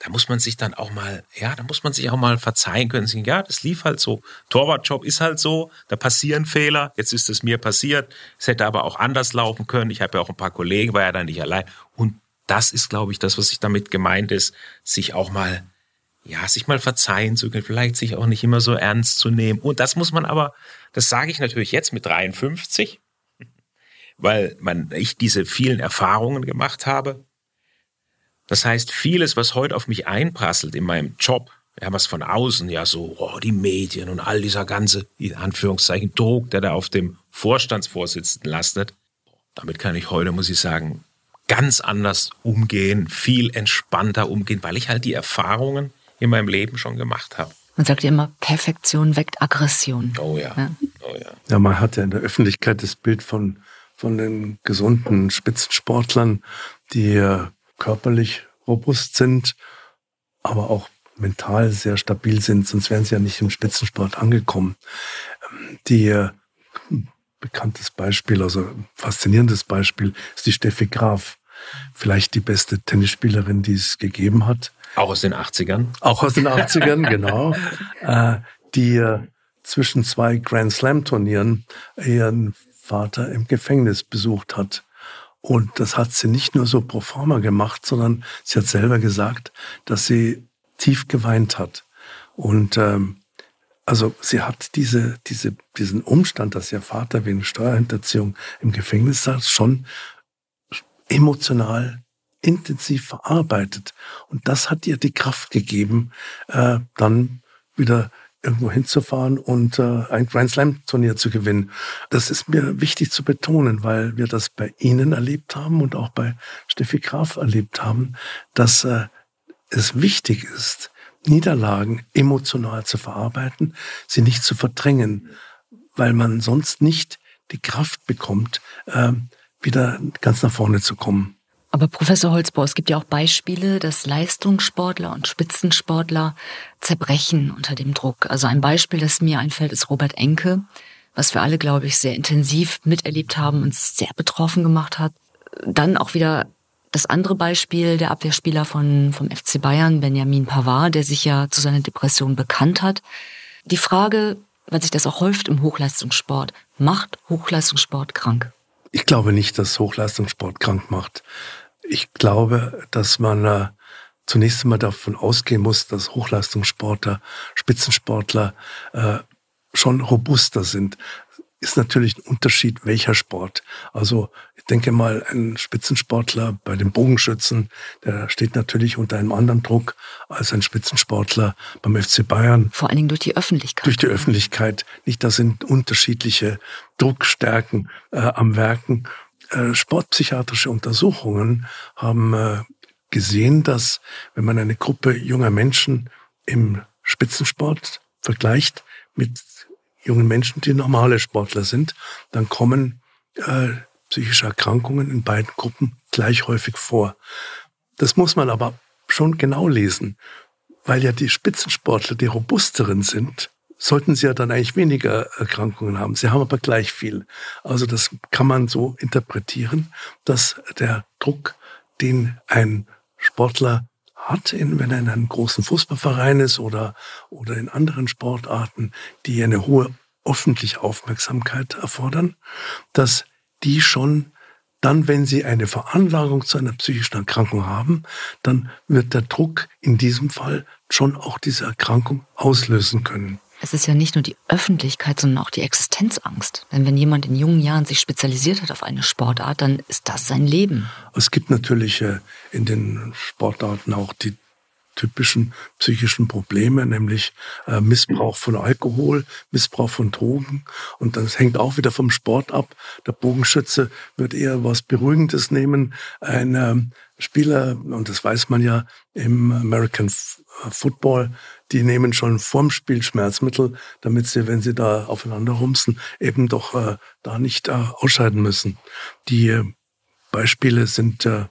da muss man sich dann auch mal, ja, da muss man sich auch mal verzeihen können. Ja, das lief halt so. Torwartjob ist halt so. Da passieren Fehler. Jetzt ist es mir passiert. Es hätte aber auch anders laufen können. Ich habe ja auch ein paar Kollegen, war ja dann nicht allein. Und das ist, glaube ich, das, was ich damit gemeint ist, sich auch mal, ja, sich mal verzeihen zu können, vielleicht sich auch nicht immer so ernst zu nehmen. Und das muss man aber, das sage ich natürlich jetzt mit 53, weil man, ich diese vielen Erfahrungen gemacht habe das heißt, vieles, was heute auf mich einprasselt in meinem Job, ja, was von außen ja so, oh, die Medien und all dieser ganze, in Anführungszeichen, Druck, der da auf dem Vorstandsvorsitzenden lastet, damit kann ich heute, muss ich sagen, ganz anders umgehen, viel entspannter umgehen, weil ich halt die Erfahrungen in meinem Leben schon gemacht habe. Man sagt ja immer, Perfektion weckt Aggression. Oh ja. ja. Oh ja. ja, man hat ja in der Öffentlichkeit das Bild von, von den gesunden Spitzensportlern, die körperlich robust sind, aber auch mental sehr stabil sind, sonst wären sie ja nicht im Spitzensport angekommen. Ähm, die äh, bekanntes Beispiel, also faszinierendes Beispiel, ist die Steffi Graf. Vielleicht die beste Tennisspielerin, die es gegeben hat. Auch aus den 80ern? Auch aus den 80ern, genau. Äh, die äh, zwischen zwei Grand Slam Turnieren ihren Vater im Gefängnis besucht hat. Und das hat sie nicht nur so pro forma gemacht, sondern sie hat selber gesagt, dass sie tief geweint hat. Und ähm, also sie hat diese, diese, diesen Umstand, dass ihr Vater wegen Steuerhinterziehung im Gefängnis saß, schon emotional intensiv verarbeitet. Und das hat ihr die Kraft gegeben, äh, dann wieder irgendwo hinzufahren und äh, ein Grand Slam Turnier zu gewinnen. Das ist mir wichtig zu betonen, weil wir das bei Ihnen erlebt haben und auch bei Steffi Graf erlebt haben, dass äh, es wichtig ist, Niederlagen emotional zu verarbeiten, sie nicht zu verdrängen, weil man sonst nicht die Kraft bekommt, äh, wieder ganz nach vorne zu kommen. Aber Professor Holzbau, es gibt ja auch Beispiele, dass Leistungssportler und Spitzensportler zerbrechen unter dem Druck. Also ein Beispiel, das mir einfällt, ist Robert Enke, was wir alle, glaube ich, sehr intensiv miterlebt haben, und sehr betroffen gemacht hat. Dann auch wieder das andere Beispiel, der Abwehrspieler von, vom FC Bayern, Benjamin Pavard, der sich ja zu seiner Depression bekannt hat. Die Frage, weil sich das auch häuft im Hochleistungssport, macht Hochleistungssport krank? Ich glaube nicht, dass Hochleistungssport krank macht. Ich glaube, dass man äh, zunächst einmal davon ausgehen muss, dass Hochleistungssportler, Spitzensportler äh, schon robuster sind ist natürlich ein Unterschied, welcher Sport. Also ich denke mal, ein Spitzensportler bei den Bogenschützen, der steht natürlich unter einem anderen Druck als ein Spitzensportler beim FC Bayern. Vor allen Dingen durch die Öffentlichkeit. Durch die Öffentlichkeit. Nicht, da sind unterschiedliche Druckstärken äh, am Werken. Äh, sportpsychiatrische Untersuchungen haben äh, gesehen, dass wenn man eine Gruppe junger Menschen im Spitzensport vergleicht mit jungen Menschen, die normale Sportler sind, dann kommen äh, psychische Erkrankungen in beiden Gruppen gleich häufig vor. Das muss man aber schon genau lesen, weil ja die Spitzensportler, die robusteren sind, sollten sie ja dann eigentlich weniger Erkrankungen haben. Sie haben aber gleich viel. Also das kann man so interpretieren, dass der Druck, den ein Sportler hat, wenn er in einem großen Fußballverein ist oder, oder in anderen Sportarten, die eine hohe öffentliche Aufmerksamkeit erfordern, dass die schon dann, wenn sie eine Veranlagung zu einer psychischen Erkrankung haben, dann wird der Druck in diesem Fall schon auch diese Erkrankung auslösen können. Es ist ja nicht nur die Öffentlichkeit, sondern auch die Existenzangst. Denn wenn jemand in jungen Jahren sich spezialisiert hat auf eine Sportart, dann ist das sein Leben. Es gibt natürlich äh, in den Sportarten auch die typischen psychischen Probleme, nämlich äh, Missbrauch von Alkohol, Missbrauch von Drogen. Und das hängt auch wieder vom Sport ab. Der Bogenschütze wird eher was Beruhigendes nehmen. Ein ähm, Spieler, und das weiß man ja im American äh, Football, die nehmen schon vorm Spiel Schmerzmittel, damit sie, wenn sie da aufeinander rumsen, eben doch äh, da nicht äh, ausscheiden müssen. Die äh, Beispiele sind äh,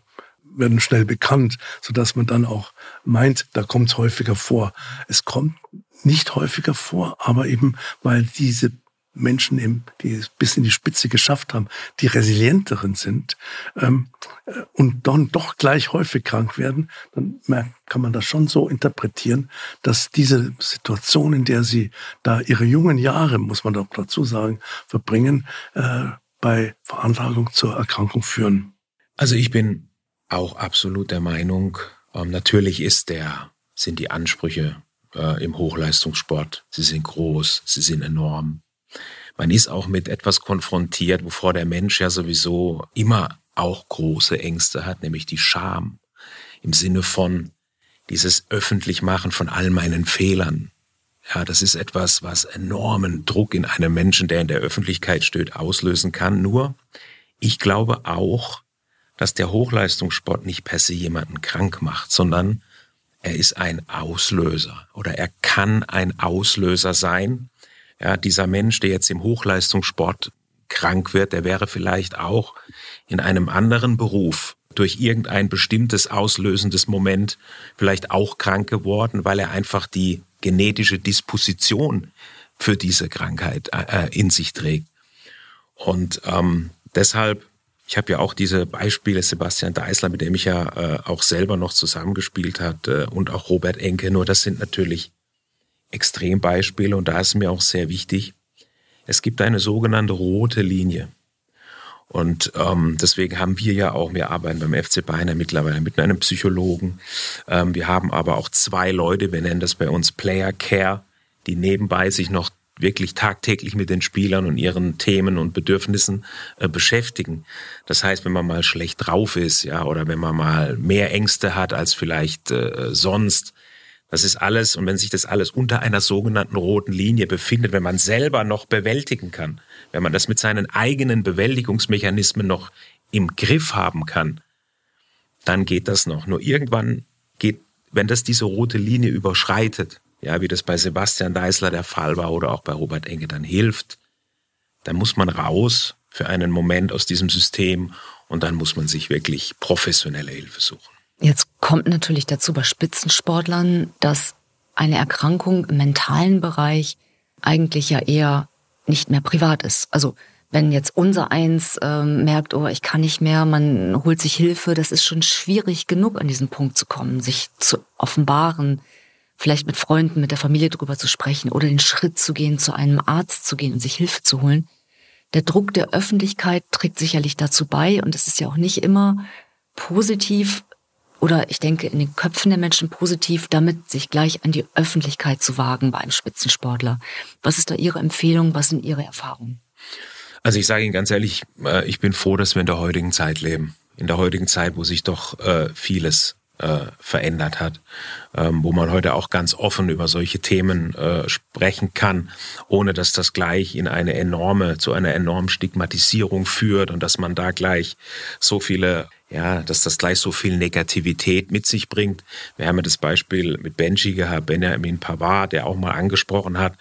werden schnell bekannt, so dass man dann auch meint, da kommt es häufiger vor. Es kommt nicht häufiger vor, aber eben weil diese Menschen, eben, die es bis in die Spitze geschafft haben, die resilienteren sind ähm, äh, und dann doch gleich häufig krank werden, dann kann man das schon so interpretieren, dass diese Situation, in der sie da ihre jungen Jahre, muss man doch dazu sagen, verbringen, äh, bei Veranlagung zur Erkrankung führen. Also ich bin auch absolut der Meinung, ähm, natürlich ist der, sind die Ansprüche äh, im Hochleistungssport, sie sind groß, sie sind enorm. Man ist auch mit etwas konfrontiert, wovor der Mensch ja sowieso immer auch große Ängste hat, nämlich die Scham im Sinne von dieses Öffentlichmachen von all meinen Fehlern. Ja, das ist etwas, was enormen Druck in einem Menschen, der in der Öffentlichkeit steht, auslösen kann. Nur, ich glaube auch, dass der Hochleistungssport nicht per se jemanden krank macht, sondern er ist ein Auslöser oder er kann ein Auslöser sein. Ja, dieser Mensch, der jetzt im Hochleistungssport krank wird, der wäre vielleicht auch in einem anderen Beruf durch irgendein bestimmtes auslösendes Moment vielleicht auch krank geworden, weil er einfach die genetische Disposition für diese Krankheit äh, in sich trägt. Und ähm, deshalb ich habe ja auch diese Beispiele, Sebastian Deißler, mit dem ich ja äh, auch selber noch zusammengespielt hat, äh, und auch Robert Enke, nur das sind natürlich Extrembeispiele und da ist mir auch sehr wichtig, es gibt eine sogenannte rote Linie. Und ähm, deswegen haben wir ja auch, wir arbeiten beim FC Bayern mittlerweile mit einem Psychologen. Ähm, wir haben aber auch zwei Leute, wir nennen das bei uns Player Care, die nebenbei sich noch wirklich tagtäglich mit den Spielern und ihren Themen und Bedürfnissen äh, beschäftigen. Das heißt, wenn man mal schlecht drauf ist, ja, oder wenn man mal mehr Ängste hat als vielleicht äh, sonst, das ist alles, und wenn sich das alles unter einer sogenannten roten Linie befindet, wenn man selber noch bewältigen kann, wenn man das mit seinen eigenen Bewältigungsmechanismen noch im Griff haben kann, dann geht das noch. Nur irgendwann geht, wenn das diese rote Linie überschreitet, ja, wie das bei Sebastian Deißler der Fall war oder auch bei Robert Enke dann hilft, dann muss man raus für einen Moment aus diesem System und dann muss man sich wirklich professionelle Hilfe suchen. Jetzt kommt natürlich dazu bei Spitzensportlern, dass eine Erkrankung im mentalen Bereich eigentlich ja eher nicht mehr privat ist. Also wenn jetzt unser eins ähm, merkt, oh, ich kann nicht mehr, man holt sich Hilfe, das ist schon schwierig genug, an diesen Punkt zu kommen, sich zu offenbaren, vielleicht mit Freunden, mit der Familie drüber zu sprechen oder den Schritt zu gehen, zu einem Arzt zu gehen und sich Hilfe zu holen. Der Druck der Öffentlichkeit trägt sicherlich dazu bei und es ist ja auch nicht immer positiv oder ich denke in den Köpfen der Menschen positiv, damit sich gleich an die Öffentlichkeit zu wagen bei einem Spitzensportler. Was ist da Ihre Empfehlung? Was sind Ihre Erfahrungen? Also ich sage Ihnen ganz ehrlich, äh, ich bin froh, dass wir in der heutigen Zeit leben. In der heutigen Zeit, wo sich doch äh, vieles äh, verändert hat, ähm, wo man heute auch ganz offen über solche Themen äh, sprechen kann, ohne dass das gleich in eine enorme, zu einer enormen Stigmatisierung führt und dass man da gleich so viele ja, dass das gleich so viel Negativität mit sich bringt. Wir haben ja das Beispiel mit Benji gehabt, Benjamin Pavard, der auch mal angesprochen hat,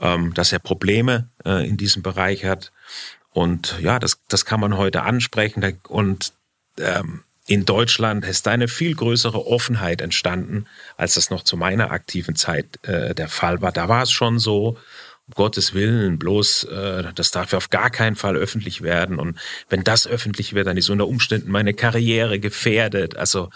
ähm, dass er Probleme äh, in diesem Bereich hat. Und ja, das, das kann man heute ansprechen. Und ähm, in Deutschland ist eine viel größere Offenheit entstanden, als das noch zu meiner aktiven Zeit äh, der Fall war. Da war es schon so, um Gottes Willen, bloß äh, das darf auf gar keinen Fall öffentlich werden. Und wenn das öffentlich wird, dann ist unter Umständen meine Karriere gefährdet. Also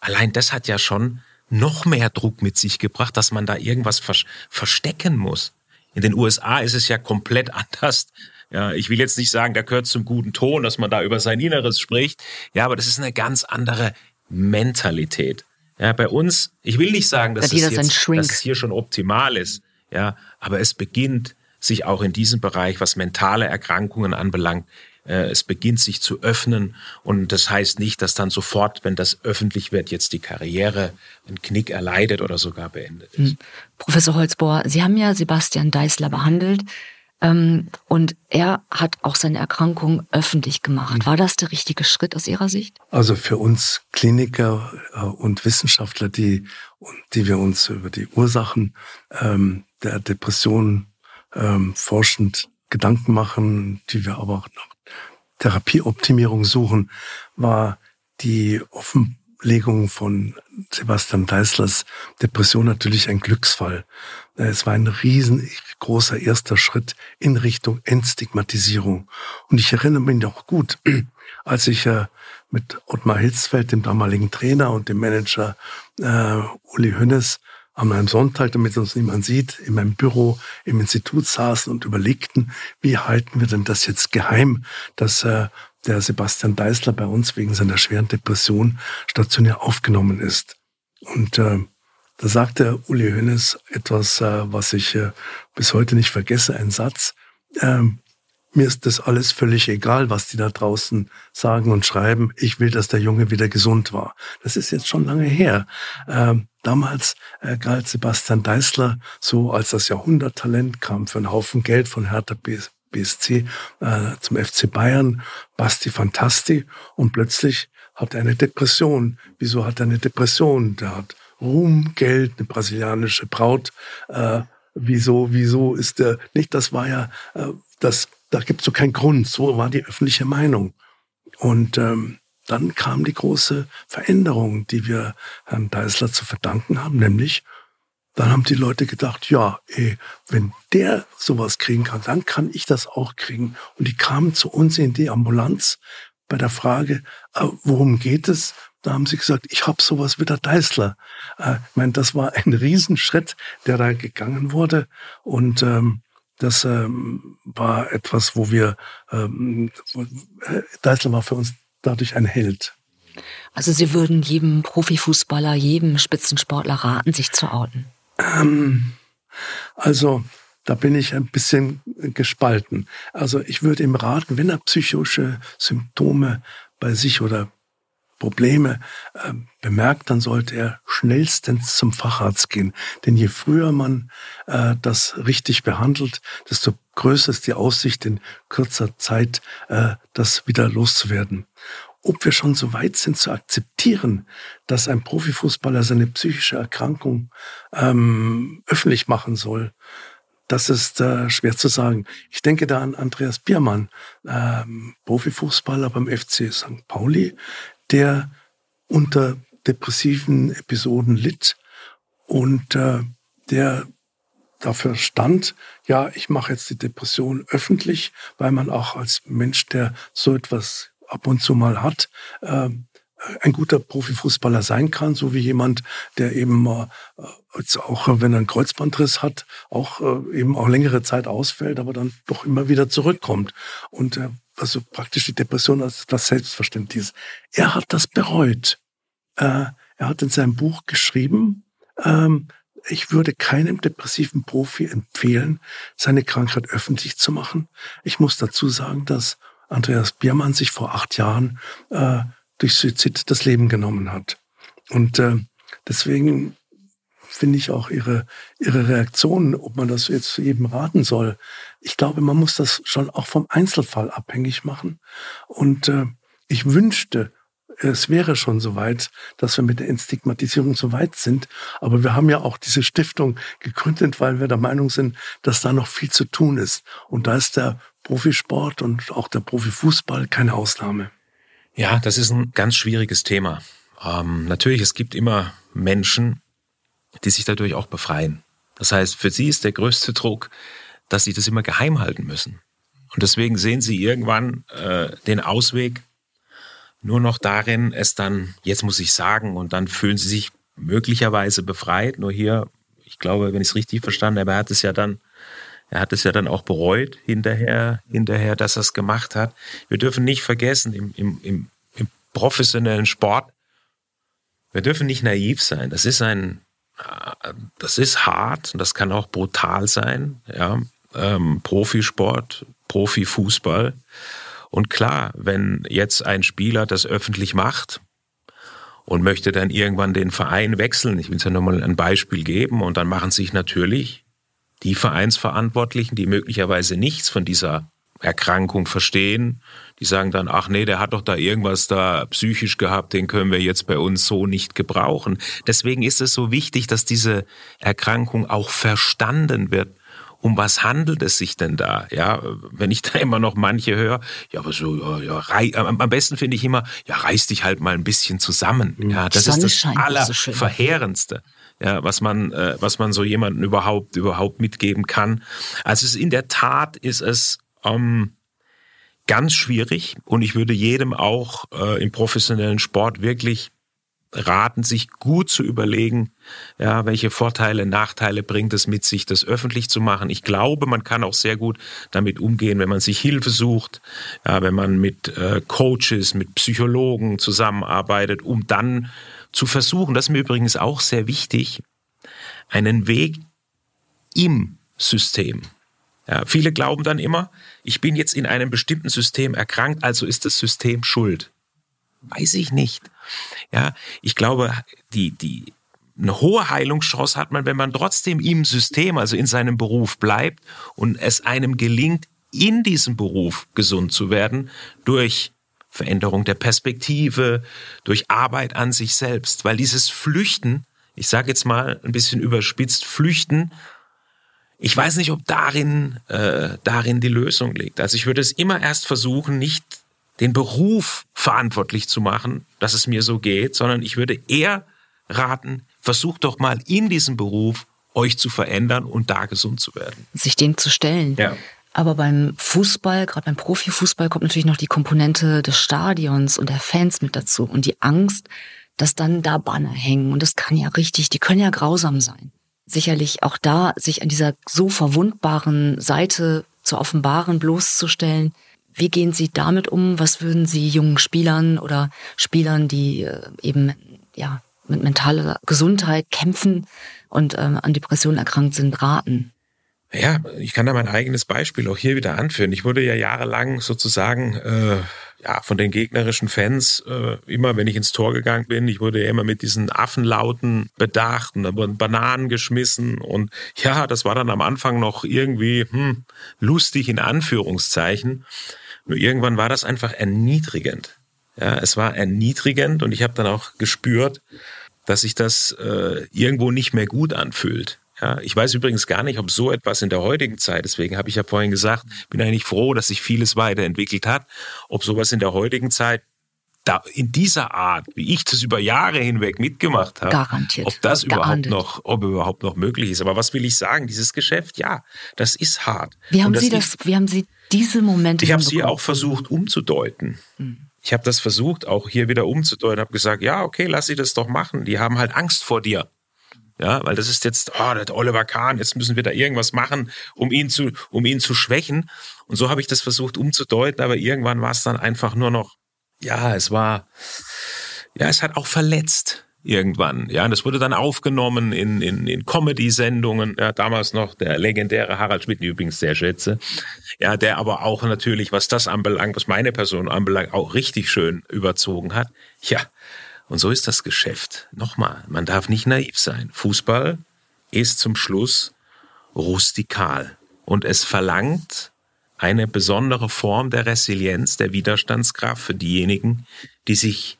allein das hat ja schon noch mehr Druck mit sich gebracht, dass man da irgendwas verstecken muss. In den USA ist es ja komplett anders. Ja, ich will jetzt nicht sagen, da gehört zum guten Ton, dass man da über sein Inneres spricht. Ja, aber das ist eine ganz andere Mentalität. Ja, bei uns, ich will nicht sagen, dass, es, jetzt, dass es hier schon optimal ist. Ja, aber es beginnt sich auch in diesem Bereich, was mentale Erkrankungen anbelangt, äh, es beginnt sich zu öffnen und das heißt nicht, dass dann sofort, wenn das öffentlich wird, jetzt die Karriere einen Knick erleidet oder sogar beendet ist. Hm. Professor Holzbohr, Sie haben ja Sebastian Deißler behandelt und er hat auch seine Erkrankung öffentlich gemacht. Hm. War das der richtige Schritt aus Ihrer Sicht? Also für uns Kliniker äh, und Wissenschaftler, die, die wir uns über die Ursachen ähm, der Depression ähm, forschend Gedanken machen, die wir aber auch nach Therapieoptimierung suchen, war die Offenlegung von Sebastian Deislers Depression natürlich ein Glücksfall. Es war ein riesengroßer erster Schritt in Richtung Entstigmatisierung. Und ich erinnere mich noch gut, als ich äh, mit Ottmar Hitzfeld, dem damaligen Trainer und dem Manager äh, Uli Hönnes, an einem Sonntag, damit uns niemand sieht, in meinem Büro im Institut saßen und überlegten, wie halten wir denn das jetzt geheim, dass äh, der Sebastian Deißler bei uns wegen seiner schweren Depression stationär aufgenommen ist. Und äh, da sagte Uli Hönes etwas, äh, was ich äh, bis heute nicht vergesse, ein Satz. Ähm, mir ist das alles völlig egal, was die da draußen sagen und schreiben. Ich will, dass der Junge wieder gesund war. Das ist jetzt schon lange her. Ähm, damals äh, galt Sebastian Deißler so als das Jahrhunderttalent, kam für einen Haufen Geld von Hertha BSC äh, zum FC Bayern, Basti Fantasti und plötzlich hat er eine Depression. Wieso hat er eine Depression? Der hat Ruhm, Geld, eine brasilianische Braut. Äh, wieso, wieso ist der nicht? Das war ja äh, das da gibt es so keinen Grund. So war die öffentliche Meinung. Und ähm, dann kam die große Veränderung, die wir Herrn Deisler zu verdanken haben, nämlich dann haben die Leute gedacht, ja, ey, wenn der sowas kriegen kann, dann kann ich das auch kriegen. Und die kamen zu uns in die Ambulanz bei der Frage, äh, worum geht es? Da haben sie gesagt, ich habe sowas wie der Deisler. Äh, ich meine, das war ein Riesenschritt, der da gegangen wurde. Und ähm, das ähm, war etwas, wo wir, ähm, Deißler war für uns dadurch ein Held. Also Sie würden jedem Profifußballer, jedem Spitzensportler raten, sich zu outen? Ähm, also da bin ich ein bisschen gespalten. Also ich würde ihm raten, wenn er psychische Symptome bei sich oder Probleme äh, bemerkt, dann sollte er schnellstens zum Facharzt gehen. Denn je früher man äh, das richtig behandelt, desto größer ist die Aussicht, in kürzer Zeit äh, das wieder loszuwerden. Ob wir schon so weit sind zu akzeptieren, dass ein Profifußballer seine psychische Erkrankung ähm, öffentlich machen soll, das ist äh, schwer zu sagen. Ich denke da an Andreas Biermann, ähm, Profifußballer beim FC St. Pauli, der unter depressiven Episoden litt und äh, der dafür stand, ja, ich mache jetzt die Depression öffentlich, weil man auch als Mensch, der so etwas ab und zu mal hat, äh, ein guter Profifußballer sein kann, so wie jemand, der eben äh, auch, wenn er einen Kreuzbandriss hat, auch äh, eben auch längere Zeit ausfällt, aber dann doch immer wieder zurückkommt. Und äh, also praktisch die Depression als das Selbstverständnis. Er hat das bereut. Er hat in seinem Buch geschrieben, ähm, ich würde keinem depressiven Profi empfehlen, seine Krankheit öffentlich zu machen. Ich muss dazu sagen, dass Andreas Biermann sich vor acht Jahren äh, durch Suizid das Leben genommen hat. Und äh, deswegen finde ich auch ihre, ihre Reaktion, ob man das jetzt jedem raten soll. Ich glaube, man muss das schon auch vom Einzelfall abhängig machen. Und äh, ich wünschte, es wäre schon so weit, dass wir mit der Entstigmatisierung so weit sind. Aber wir haben ja auch diese Stiftung gegründet, weil wir der Meinung sind, dass da noch viel zu tun ist. Und da ist der Profisport und auch der Profifußball keine Ausnahme. Ja, das ist ein ganz schwieriges Thema. Ähm, natürlich, es gibt immer Menschen, die sich dadurch auch befreien. Das heißt, für sie ist der größte Druck, dass sie das immer geheim halten müssen. Und deswegen sehen sie irgendwann äh, den Ausweg nur noch darin, es dann, jetzt muss ich sagen, und dann fühlen sie sich möglicherweise befreit. Nur hier, ich glaube, wenn ich es richtig verstanden habe, er hat es ja dann, er hat es ja dann auch bereut hinterher, hinterher, dass er es gemacht hat. Wir dürfen nicht vergessen, im, im, im, im professionellen Sport, wir dürfen nicht naiv sein. Das ist ein das ist hart, das kann auch brutal sein, ja. Ähm, Profisport, Profifußball. Und klar, wenn jetzt ein Spieler das öffentlich macht und möchte dann irgendwann den Verein wechseln, ich will es ja nochmal ein Beispiel geben, und dann machen sich natürlich die Vereinsverantwortlichen, die möglicherweise nichts von dieser Erkrankung verstehen, die sagen dann, ach nee, der hat doch da irgendwas da psychisch gehabt, den können wir jetzt bei uns so nicht gebrauchen. Deswegen ist es so wichtig, dass diese Erkrankung auch verstanden wird. Um was handelt es sich denn da? Ja, wenn ich da immer noch manche höre, ja, aber so, ja, ja rei, am besten finde ich immer, ja, reiß dich halt mal ein bisschen zusammen. Ja, das ist das Allerverheerendste. Ja, was man, äh, was man so jemanden überhaupt, überhaupt mitgeben kann. Also es in der Tat ist es ähm, ganz schwierig und ich würde jedem auch äh, im professionellen Sport wirklich raten, sich gut zu überlegen, ja, welche Vorteile, Nachteile bringt es mit sich, das öffentlich zu machen. Ich glaube, man kann auch sehr gut damit umgehen, wenn man sich Hilfe sucht, ja, wenn man mit äh, Coaches, mit Psychologen zusammenarbeitet, um dann zu versuchen, das ist mir übrigens auch sehr wichtig, einen Weg im System ja, viele glauben dann immer, ich bin jetzt in einem bestimmten System erkrankt, also ist das System schuld. Weiß ich nicht. Ja, ich glaube, die, die, eine hohe Heilungschance hat man, wenn man trotzdem im System, also in seinem Beruf bleibt und es einem gelingt, in diesem Beruf gesund zu werden durch Veränderung der Perspektive, durch Arbeit an sich selbst, weil dieses Flüchten, ich sage jetzt mal ein bisschen überspitzt, Flüchten ich weiß nicht, ob darin, äh, darin die Lösung liegt. Also ich würde es immer erst versuchen, nicht den Beruf verantwortlich zu machen, dass es mir so geht, sondern ich würde eher raten, versucht doch mal in diesem Beruf euch zu verändern und da gesund zu werden. Sich dem zu stellen. Ja. Aber beim Fußball, gerade beim Profifußball, kommt natürlich noch die Komponente des Stadions und der Fans mit dazu und die Angst, dass dann da Banner hängen. Und das kann ja richtig, die können ja grausam sein sicherlich auch da, sich an dieser so verwundbaren Seite zu offenbaren, bloßzustellen. Wie gehen Sie damit um? Was würden Sie jungen Spielern oder Spielern, die äh, eben ja mit mentaler Gesundheit kämpfen und ähm, an Depressionen erkrankt sind, raten? Ja, ich kann da mein eigenes Beispiel auch hier wieder anführen. Ich wurde ja jahrelang sozusagen äh, ja von den gegnerischen Fans äh, immer, wenn ich ins Tor gegangen bin, ich wurde ja immer mit diesen Affenlauten bedacht und da wurden Bananen geschmissen und ja, das war dann am Anfang noch irgendwie hm, lustig in Anführungszeichen. Nur irgendwann war das einfach erniedrigend. Ja, es war erniedrigend und ich habe dann auch gespürt, dass sich das äh, irgendwo nicht mehr gut anfühlt. Ja, ich weiß übrigens gar nicht, ob so etwas in der heutigen Zeit, deswegen habe ich ja vorhin gesagt, bin eigentlich froh, dass sich vieles weiterentwickelt hat, ob sowas in der heutigen Zeit da in dieser Art, wie ich das über Jahre hinweg mitgemacht habe, Garantiert. ob das überhaupt noch, ob überhaupt noch möglich ist. Aber was will ich sagen? Dieses Geschäft, ja, das ist hart. Wie haben Sie das? Wie haben Sie diese Momente? Ich habe sie auch versucht umzudeuten. Hm. Ich habe das versucht, auch hier wieder umzudeuten. Habe gesagt, ja, okay, lass sie das doch machen. Die haben halt Angst vor dir. Ja, weil das ist jetzt, oh, der Oliver Kahn, jetzt müssen wir da irgendwas machen, um ihn zu, um ihn zu schwächen. Und so habe ich das versucht umzudeuten, aber irgendwann war es dann einfach nur noch, ja, es war, ja, es hat auch verletzt irgendwann. Ja, und das wurde dann aufgenommen in, in, in Comedy-Sendungen. Ja, damals noch der legendäre Harald Schmidt, den ich übrigens sehr schätze. Ja, der aber auch natürlich, was das anbelangt, was meine Person anbelangt, auch richtig schön überzogen hat. Ja, und so ist das Geschäft. Nochmal, man darf nicht naiv sein. Fußball ist zum Schluss rustikal. Und es verlangt eine besondere Form der Resilienz, der Widerstandskraft für diejenigen, die sich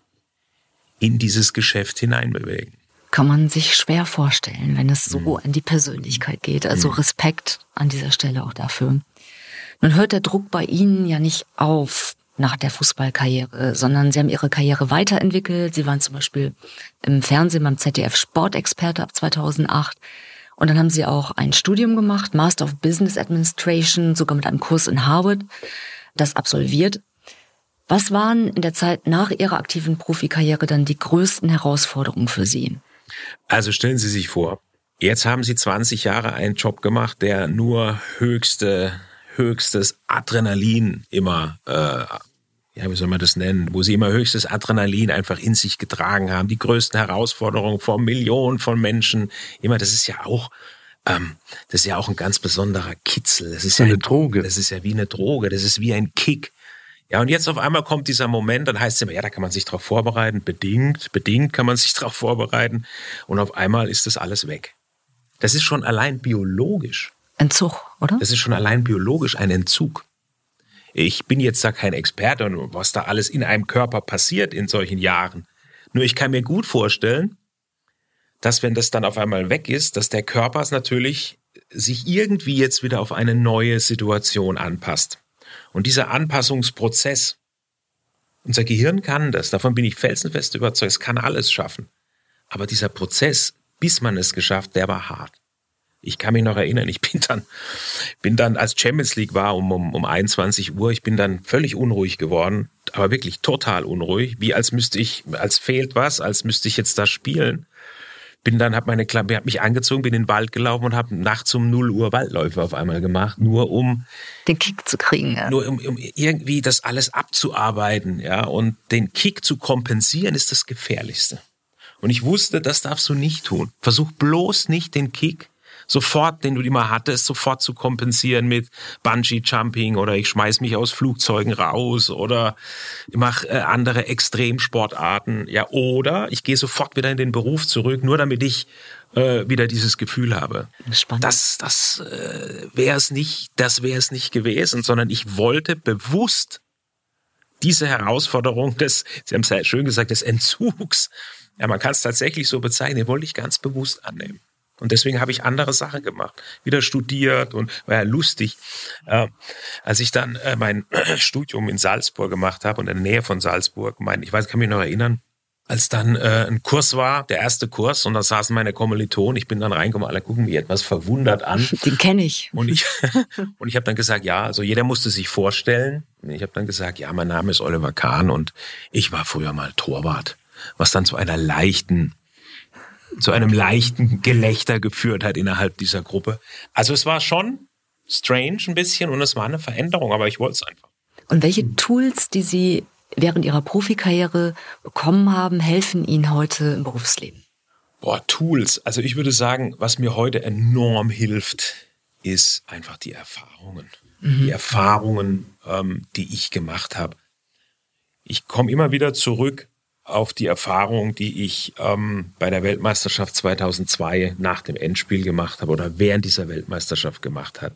in dieses Geschäft hineinbewegen. Kann man sich schwer vorstellen, wenn es so mhm. an die Persönlichkeit geht. Also mhm. Respekt an dieser Stelle auch dafür. Nun hört der Druck bei Ihnen ja nicht auf nach der Fußballkarriere, sondern sie haben ihre Karriere weiterentwickelt. Sie waren zum Beispiel im Fernsehen beim ZDF Sportexperte ab 2008. Und dann haben sie auch ein Studium gemacht, Master of Business Administration, sogar mit einem Kurs in Harvard, das absolviert. Was waren in der Zeit nach Ihrer aktiven Profikarriere dann die größten Herausforderungen für Sie? Also stellen Sie sich vor, jetzt haben Sie 20 Jahre einen Job gemacht, der nur höchste höchstes Adrenalin immer äh, ja, wie soll man das nennen, wo sie immer höchstes Adrenalin einfach in sich getragen haben, die größten Herausforderungen vor Millionen von Menschen. Immer, das ist ja auch, ähm, das ist ja auch ein ganz besonderer Kitzel. Das ist ja eine Droge. Das ist ja wie eine Droge. Das ist wie ein Kick. Ja, und jetzt auf einmal kommt dieser Moment, dann heißt es immer, ja, da kann man sich drauf vorbereiten, bedingt, bedingt kann man sich drauf vorbereiten. Und auf einmal ist das alles weg. Das ist schon allein biologisch. Entzug, oder? Das ist schon allein biologisch ein Entzug. Ich bin jetzt da kein Experte, was da alles in einem Körper passiert in solchen Jahren. Nur ich kann mir gut vorstellen, dass wenn das dann auf einmal weg ist, dass der Körper natürlich sich irgendwie jetzt wieder auf eine neue Situation anpasst. Und dieser Anpassungsprozess, unser Gehirn kann das, davon bin ich felsenfest überzeugt, es kann alles schaffen. Aber dieser Prozess, bis man es geschafft, der war hart. Ich kann mich noch erinnern, ich bin dann, bin dann, als Champions League war um, um, um 21 Uhr, ich bin dann völlig unruhig geworden, aber wirklich total unruhig, wie als müsste ich, als fehlt was, als müsste ich jetzt da spielen. Bin dann, hab meine Klappe, hab mich angezogen, bin in den Wald gelaufen und habe nachts um 0 Uhr Waldläufe auf einmal gemacht, nur um den Kick zu kriegen. Ja. Nur um, um irgendwie das alles abzuarbeiten, ja, und den Kick zu kompensieren ist das Gefährlichste. Und ich wusste, das darfst du nicht tun. Versuch bloß nicht den Kick sofort, den du immer hattest, sofort zu kompensieren mit Bungee-Jumping oder ich schmeiß mich aus Flugzeugen raus oder ich mache äh, andere Extremsportarten. Ja, oder ich gehe sofort wieder in den Beruf zurück, nur damit ich äh, wieder dieses Gefühl habe. Spannend. Das, das äh, wäre es nicht, das wäre es nicht gewesen, sondern ich wollte bewusst diese Herausforderung des, Sie haben es ja schön gesagt, des Entzugs, ja, man kann es tatsächlich so bezeichnen, wollte ich ganz bewusst annehmen. Und deswegen habe ich andere Sachen gemacht, wieder studiert und war ja lustig. Äh, als ich dann äh, mein Studium in Salzburg gemacht habe und in der Nähe von Salzburg, mein, ich weiß, kann mich noch erinnern, als dann äh, ein Kurs war, der erste Kurs, und da saßen meine Kommilitonen, ich bin dann reingekommen, alle gucken mich etwas verwundert an. Den kenne ich. Und ich, und ich habe dann gesagt, ja, also jeder musste sich vorstellen. Ich habe dann gesagt, ja, mein Name ist Oliver Kahn und ich war früher mal Torwart, was dann zu einer leichten zu einem leichten Gelächter geführt hat innerhalb dieser Gruppe. Also es war schon strange ein bisschen und es war eine Veränderung, aber ich wollte es einfach. Und welche Tools, die Sie während Ihrer Profikarriere bekommen haben, helfen Ihnen heute im Berufsleben? Boah, Tools. Also ich würde sagen, was mir heute enorm hilft, ist einfach die Erfahrungen. Mhm. Die Erfahrungen, ähm, die ich gemacht habe. Ich komme immer wieder zurück auf die Erfahrung, die ich ähm, bei der Weltmeisterschaft 2002 nach dem Endspiel gemacht habe oder während dieser Weltmeisterschaft gemacht hat.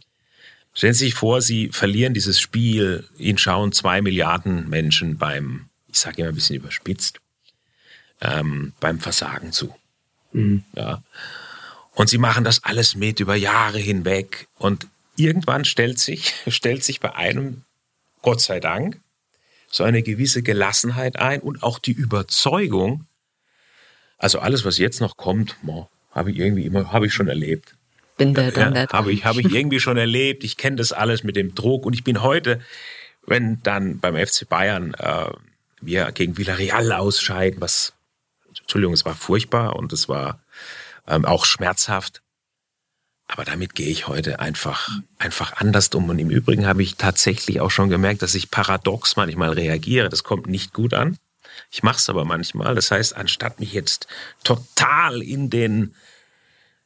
Stellen Sie sich vor, Sie verlieren dieses Spiel, Ihnen schauen zwei Milliarden Menschen beim, ich sage immer ein bisschen überspitzt, ähm, beim Versagen zu. Mhm. Ja. Und Sie machen das alles mit über Jahre hinweg und irgendwann stellt sich, stellt sich bei einem, Gott sei Dank, so eine gewisse Gelassenheit ein und auch die Überzeugung, also alles, was jetzt noch kommt, habe ich irgendwie immer, habe ich schon erlebt. Bin der, ja, ja, habe ich, habe ich irgendwie schon erlebt. Ich kenne das alles mit dem Druck und ich bin heute, wenn dann beim FC Bayern äh, wir gegen Villarreal ausscheiden, was, Entschuldigung, es war furchtbar und es war ähm, auch schmerzhaft. Aber damit gehe ich heute einfach, einfach anders um. Und im Übrigen habe ich tatsächlich auch schon gemerkt, dass ich paradox manchmal reagiere. Das kommt nicht gut an. Ich mache es aber manchmal. Das heißt, anstatt mich jetzt total in den,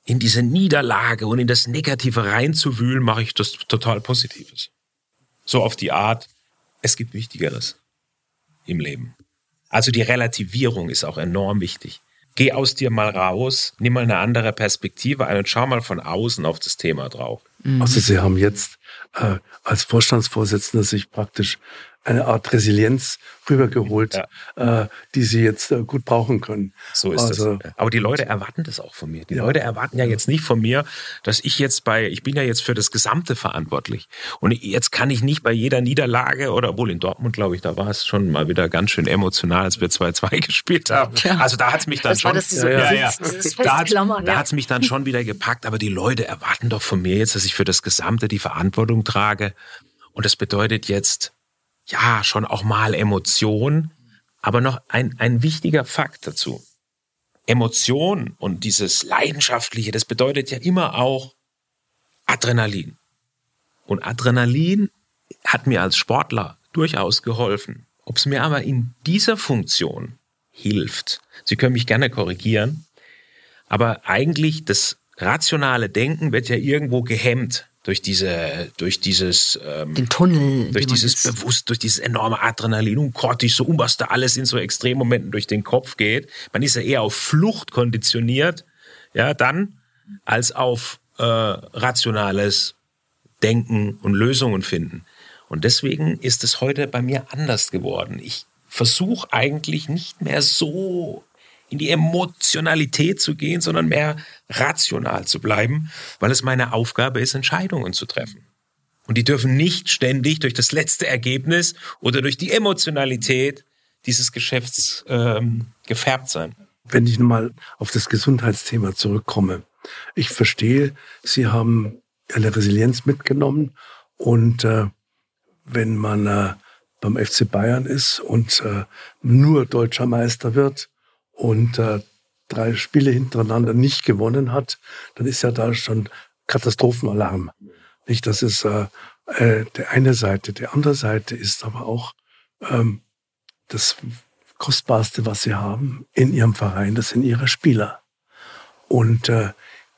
in diese Niederlage und in das Negative reinzuwühlen, mache ich das total Positives. So auf die Art, es gibt Wichtigeres im Leben. Also die Relativierung ist auch enorm wichtig geh aus dir mal raus, nimm mal eine andere Perspektive ein und schau mal von außen auf das Thema drauf. Mhm. Also Sie haben jetzt äh, als Vorstandsvorsitzender sich praktisch eine Art Resilienz rübergeholt, ja. äh, die sie jetzt äh, gut brauchen können. So ist also, das. Aber die Leute erwarten das auch von mir. Die ja. Leute erwarten ja jetzt nicht von mir, dass ich jetzt bei, ich bin ja jetzt für das Gesamte verantwortlich. Und jetzt kann ich nicht bei jeder Niederlage oder wohl in Dortmund, glaube ich, da war es schon mal wieder ganz schön emotional, als wir 2-2 gespielt haben. Ja. Also da hat es mich dann das schon. das so ja, ja, Da hat es mich dann schon wieder gepackt. Aber die Leute erwarten doch von mir jetzt, dass ich für das Gesamte die Verantwortung trage. Und das bedeutet jetzt, ja, schon auch mal Emotion, aber noch ein, ein wichtiger Fakt dazu. Emotion und dieses Leidenschaftliche, das bedeutet ja immer auch Adrenalin. Und Adrenalin hat mir als Sportler durchaus geholfen. Ob es mir aber in dieser Funktion hilft, Sie können mich gerne korrigieren, aber eigentlich das rationale Denken wird ja irgendwo gehemmt durch diese, durch dieses, ähm, den Tunnel, durch dieses bewusst, durch dieses enorme Adrenalin und Cortisol, was da alles in so Extremmomenten durch den Kopf geht. Man ist ja eher auf Flucht konditioniert, ja, dann als auf äh, rationales Denken und Lösungen finden. Und deswegen ist es heute bei mir anders geworden. Ich versuche eigentlich nicht mehr so in die Emotionalität zu gehen, sondern mehr rational zu bleiben, weil es meine Aufgabe ist, Entscheidungen zu treffen. Und die dürfen nicht ständig durch das letzte Ergebnis oder durch die Emotionalität dieses Geschäfts ähm, gefärbt sein. Wenn ich nochmal auf das Gesundheitsthema zurückkomme. Ich verstehe, Sie haben eine Resilienz mitgenommen und äh, wenn man äh, beim FC Bayern ist und äh, nur deutscher Meister wird und äh, drei Spiele hintereinander nicht gewonnen hat, dann ist ja da schon Katastrophenalarm. Nicht, das ist äh, äh, der eine Seite. Die andere Seite ist aber auch ähm, das Kostbarste, was sie haben in ihrem Verein, das sind ihre Spieler. Und äh,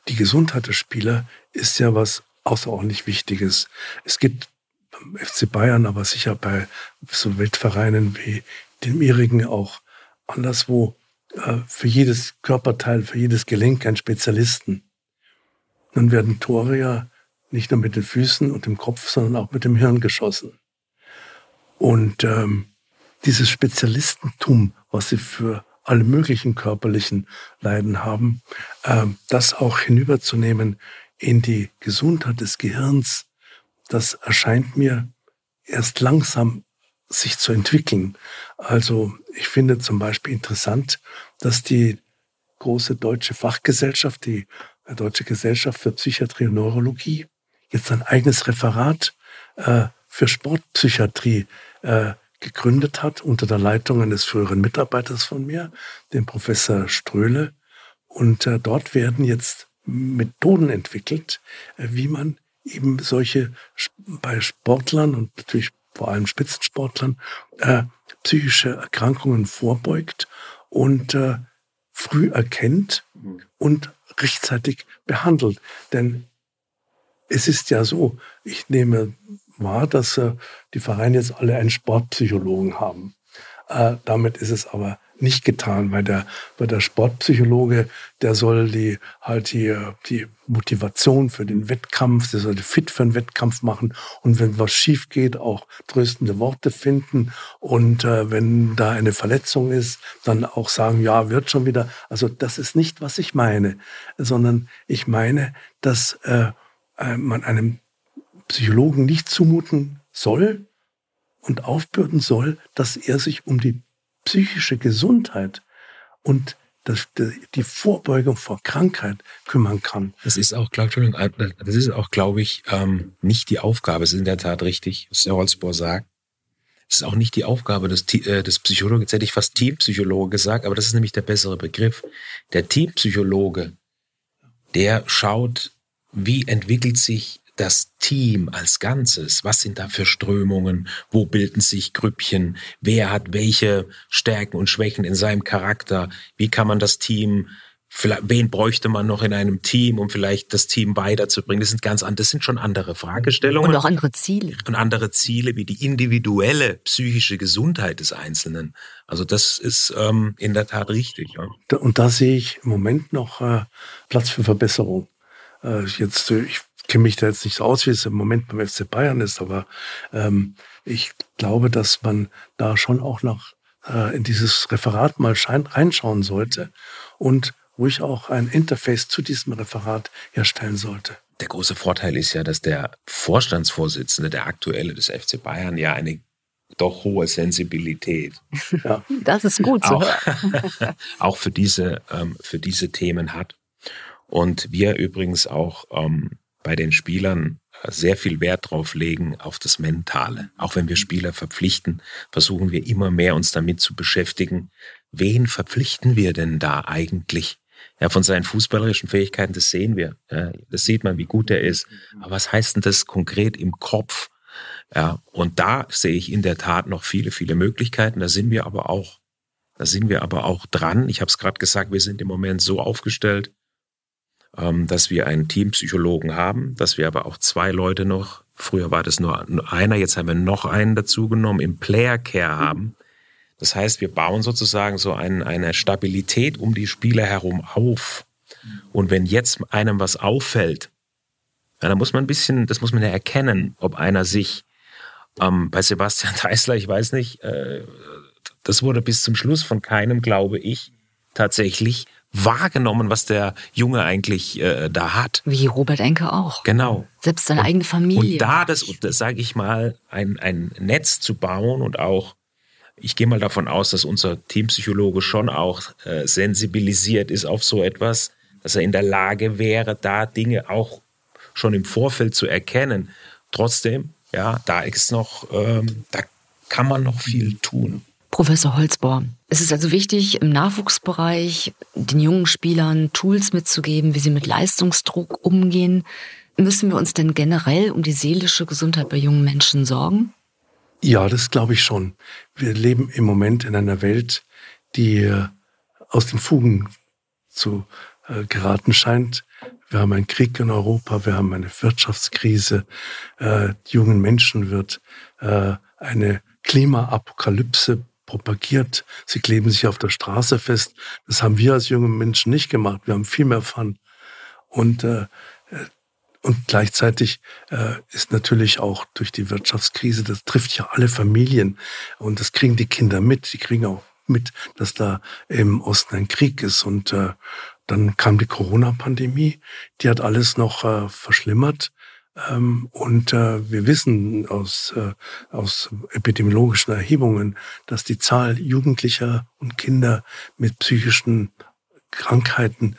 die Gesundheit der Spieler ist ja was außerordentlich Wichtiges. Es gibt beim FC Bayern, aber sicher bei so Weltvereinen wie dem ihrigen auch anderswo für jedes Körperteil, für jedes Gelenk einen Spezialisten. Dann werden Tore ja nicht nur mit den Füßen und dem Kopf, sondern auch mit dem Hirn geschossen. Und ähm, dieses Spezialistentum, was sie für alle möglichen körperlichen Leiden haben, äh, das auch hinüberzunehmen in die Gesundheit des Gehirns, das erscheint mir erst langsam sich zu entwickeln. Also ich finde zum Beispiel interessant, dass die große deutsche Fachgesellschaft, die Deutsche Gesellschaft für Psychiatrie und Neurologie, jetzt ein eigenes Referat äh, für Sportpsychiatrie äh, gegründet hat, unter der Leitung eines früheren Mitarbeiters von mir, dem Professor Ströhle. Und äh, dort werden jetzt Methoden entwickelt, äh, wie man eben solche bei Sportlern und natürlich vor allem Spitzensportlern äh, psychische Erkrankungen vorbeugt und äh, früh erkennt und rechtzeitig behandelt. Denn es ist ja so, ich nehme wahr, dass äh, die Vereine jetzt alle einen Sportpsychologen haben. Äh, damit ist es aber nicht getan, weil der, weil der Sportpsychologe, der soll die halt die, die Motivation für den Wettkampf, der soll fit für den Wettkampf machen und wenn was schief geht, auch tröstende Worte finden und äh, wenn da eine Verletzung ist, dann auch sagen, ja, wird schon wieder. Also das ist nicht, was ich meine, sondern ich meine, dass äh, äh man einem Psychologen nicht zumuten soll und aufbürden soll, dass er sich um die psychische Gesundheit und das, die Vorbeugung vor Krankheit kümmern kann. Das ist auch, glaub, glaube ich, ähm, nicht die Aufgabe. Es ist in der Tat richtig, was der Holzbohr sagt. Es ist auch nicht die Aufgabe des, äh, des Psychologen. Jetzt hätte ich fast Teampsychologe gesagt, aber das ist nämlich der bessere Begriff. Der Teampsychologe, der schaut, wie entwickelt sich das Team als Ganzes, was sind da für Strömungen, wo bilden sich Grüppchen, wer hat welche Stärken und Schwächen in seinem Charakter, wie kann man das Team, wen bräuchte man noch in einem Team, um vielleicht das Team weiterzubringen, das sind ganz andere, das sind schon andere Fragestellungen. Und auch andere Ziele. Und andere Ziele wie die individuelle psychische Gesundheit des Einzelnen. Also das ist ähm, in der Tat richtig. Ja. Und da sehe ich im Moment noch äh, Platz für Verbesserung. Äh, jetzt, ich kenne mich da jetzt nicht so aus, wie es im Moment beim FC Bayern ist, aber ähm, ich glaube, dass man da schon auch noch äh, in dieses Referat mal reinschauen sollte und ruhig auch ein Interface zu diesem Referat herstellen sollte. Der große Vorteil ist ja, dass der Vorstandsvorsitzende, der aktuelle des FC Bayern, ja eine doch hohe Sensibilität. Ja. Das ist gut zu hören. auch für diese, ähm, für diese Themen hat. Und wir übrigens auch ähm, bei den Spielern äh, sehr viel Wert drauf legen auf das Mentale. Auch wenn wir Spieler verpflichten, versuchen wir immer mehr uns damit zu beschäftigen, wen verpflichten wir denn da eigentlich? Ja, von seinen fußballerischen Fähigkeiten, das sehen wir. Ja, das sieht man, wie gut er ist. Aber was heißt denn das konkret im Kopf? Ja, und da sehe ich in der Tat noch viele, viele Möglichkeiten. Da sind wir aber auch, da sind wir aber auch dran. Ich habe es gerade gesagt, wir sind im Moment so aufgestellt, dass wir einen Teampsychologen haben, dass wir aber auch zwei Leute noch, früher war das nur einer, jetzt haben wir noch einen dazugenommen, im Player Care haben. Das heißt, wir bauen sozusagen so ein, eine Stabilität um die Spieler herum auf. Und wenn jetzt einem was auffällt, dann muss man ein bisschen, das muss man ja erkennen, ob einer sich ähm, bei Sebastian Teisler, ich weiß nicht, äh, das wurde bis zum Schluss von keinem, glaube ich, tatsächlich wahrgenommen, was der Junge eigentlich äh, da hat. Wie Robert Enke auch. Genau. Selbst seine und, eigene Familie. Und da das, das sage ich mal, ein, ein Netz zu bauen und auch, ich gehe mal davon aus, dass unser Teampsychologe schon auch äh, sensibilisiert ist auf so etwas, dass er in der Lage wäre, da Dinge auch schon im Vorfeld zu erkennen. Trotzdem, ja, da ist noch, ähm, da kann man noch viel tun. Professor Holzbohr, es ist also wichtig, im Nachwuchsbereich den jungen Spielern Tools mitzugeben, wie sie mit Leistungsdruck umgehen. Müssen wir uns denn generell um die seelische Gesundheit bei jungen Menschen sorgen? Ja, das glaube ich schon. Wir leben im Moment in einer Welt, die äh, aus den Fugen zu äh, geraten scheint. Wir haben einen Krieg in Europa, wir haben eine Wirtschaftskrise. Äh, jungen Menschen wird äh, eine Klimaapokalypse propagiert. Sie kleben sich auf der Straße fest. Das haben wir als junge Menschen nicht gemacht. Wir haben viel mehr Fun. Und, äh, äh, und gleichzeitig äh, ist natürlich auch durch die Wirtschaftskrise, das trifft ja alle Familien. Und das kriegen die Kinder mit. Die kriegen auch mit, dass da im Osten ein Krieg ist. Und äh, dann kam die Corona-Pandemie. Die hat alles noch äh, verschlimmert. Ähm, und äh, wir wissen aus, äh, aus epidemiologischen Erhebungen, dass die Zahl Jugendlicher und Kinder mit psychischen Krankheiten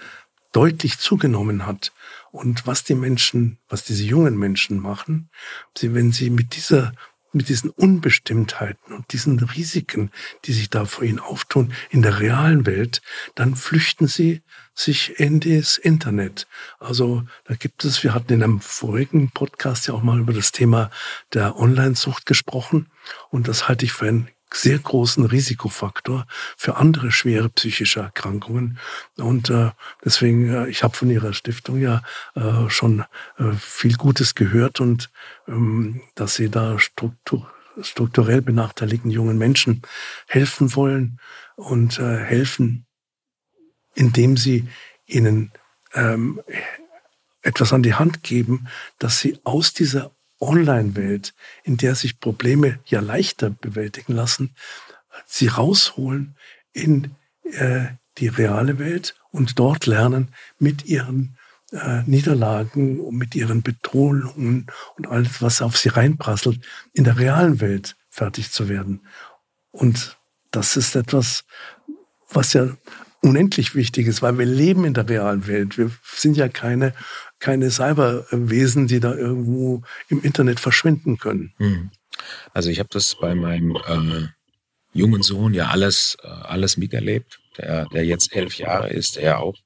deutlich zugenommen hat. Und was die Menschen, was diese jungen Menschen machen, sie, wenn sie mit dieser mit diesen Unbestimmtheiten und diesen Risiken, die sich da vor ihnen auftun in der realen Welt, dann flüchten sie sich in das Internet. Also da gibt es, wir hatten in einem vorigen Podcast ja auch mal über das Thema der Online-Sucht gesprochen und das halte ich für einen sehr großen Risikofaktor für andere schwere psychische Erkrankungen. Und äh, deswegen, äh, ich habe von Ihrer Stiftung ja äh, schon äh, viel Gutes gehört und ähm, dass Sie da struktur strukturell benachteiligten jungen Menschen helfen wollen und äh, helfen, indem Sie ihnen ähm, etwas an die Hand geben, dass sie aus dieser Online-Welt, in der sich Probleme ja leichter bewältigen lassen, sie rausholen in äh, die reale Welt und dort lernen, mit ihren äh, Niederlagen und mit ihren Bedrohungen und alles, was auf sie reinprasselt, in der realen Welt fertig zu werden. Und das ist etwas, was ja unendlich wichtig ist, weil wir leben in der realen Welt. Wir sind ja keine keine Cyberwesen, die da irgendwo im Internet verschwinden können. Hm. Also ich habe das bei meinem äh, jungen Sohn ja alles, äh, alles miterlebt, der, der jetzt elf Jahre ist, der ja auch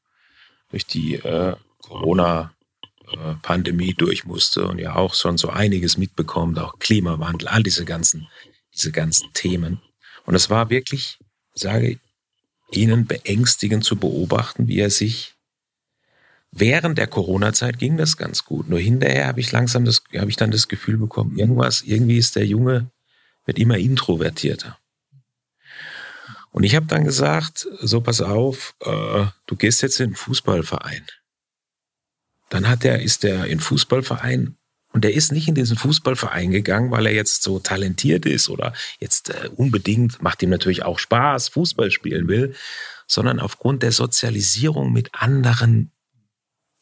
durch die äh, Corona-Pandemie durch musste und ja auch schon so einiges mitbekommt, auch Klimawandel, all diese ganzen, diese ganzen Themen. Und es war wirklich, sage ich, Ihnen beängstigend zu beobachten, wie er sich Während der Corona-Zeit ging das ganz gut. Nur hinterher habe ich langsam das, habe ich dann das Gefühl bekommen, irgendwas, irgendwie ist der Junge, wird immer introvertierter. Und ich habe dann gesagt, so pass auf, äh, du gehst jetzt in den Fußballverein. Dann hat er, ist er in Fußballverein und er ist nicht in diesen Fußballverein gegangen, weil er jetzt so talentiert ist oder jetzt äh, unbedingt, macht ihm natürlich auch Spaß, Fußball spielen will, sondern aufgrund der Sozialisierung mit anderen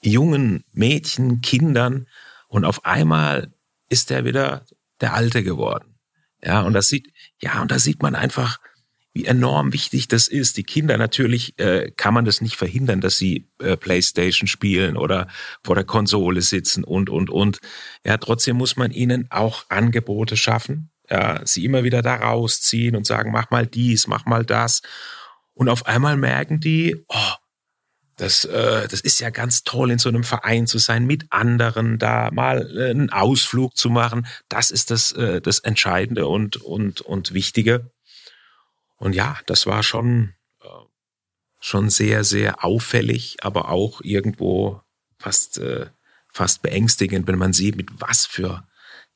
jungen Mädchen, Kindern und auf einmal ist er wieder der Alte geworden. Ja, und das sieht, ja, und da sieht man einfach, wie enorm wichtig das ist. Die Kinder natürlich äh, kann man das nicht verhindern, dass sie äh, PlayStation spielen oder vor der Konsole sitzen und und und. Ja, trotzdem muss man ihnen auch Angebote schaffen, ja, sie immer wieder da rausziehen und sagen, mach mal dies, mach mal das. Und auf einmal merken die, oh, das, äh, das ist ja ganz toll, in so einem Verein zu sein, mit anderen da mal äh, einen Ausflug zu machen. Das ist das, äh, das Entscheidende und, und, und Wichtige. Und ja, das war schon, äh, schon sehr, sehr auffällig, aber auch irgendwo fast, äh, fast beängstigend, wenn man sieht, mit was für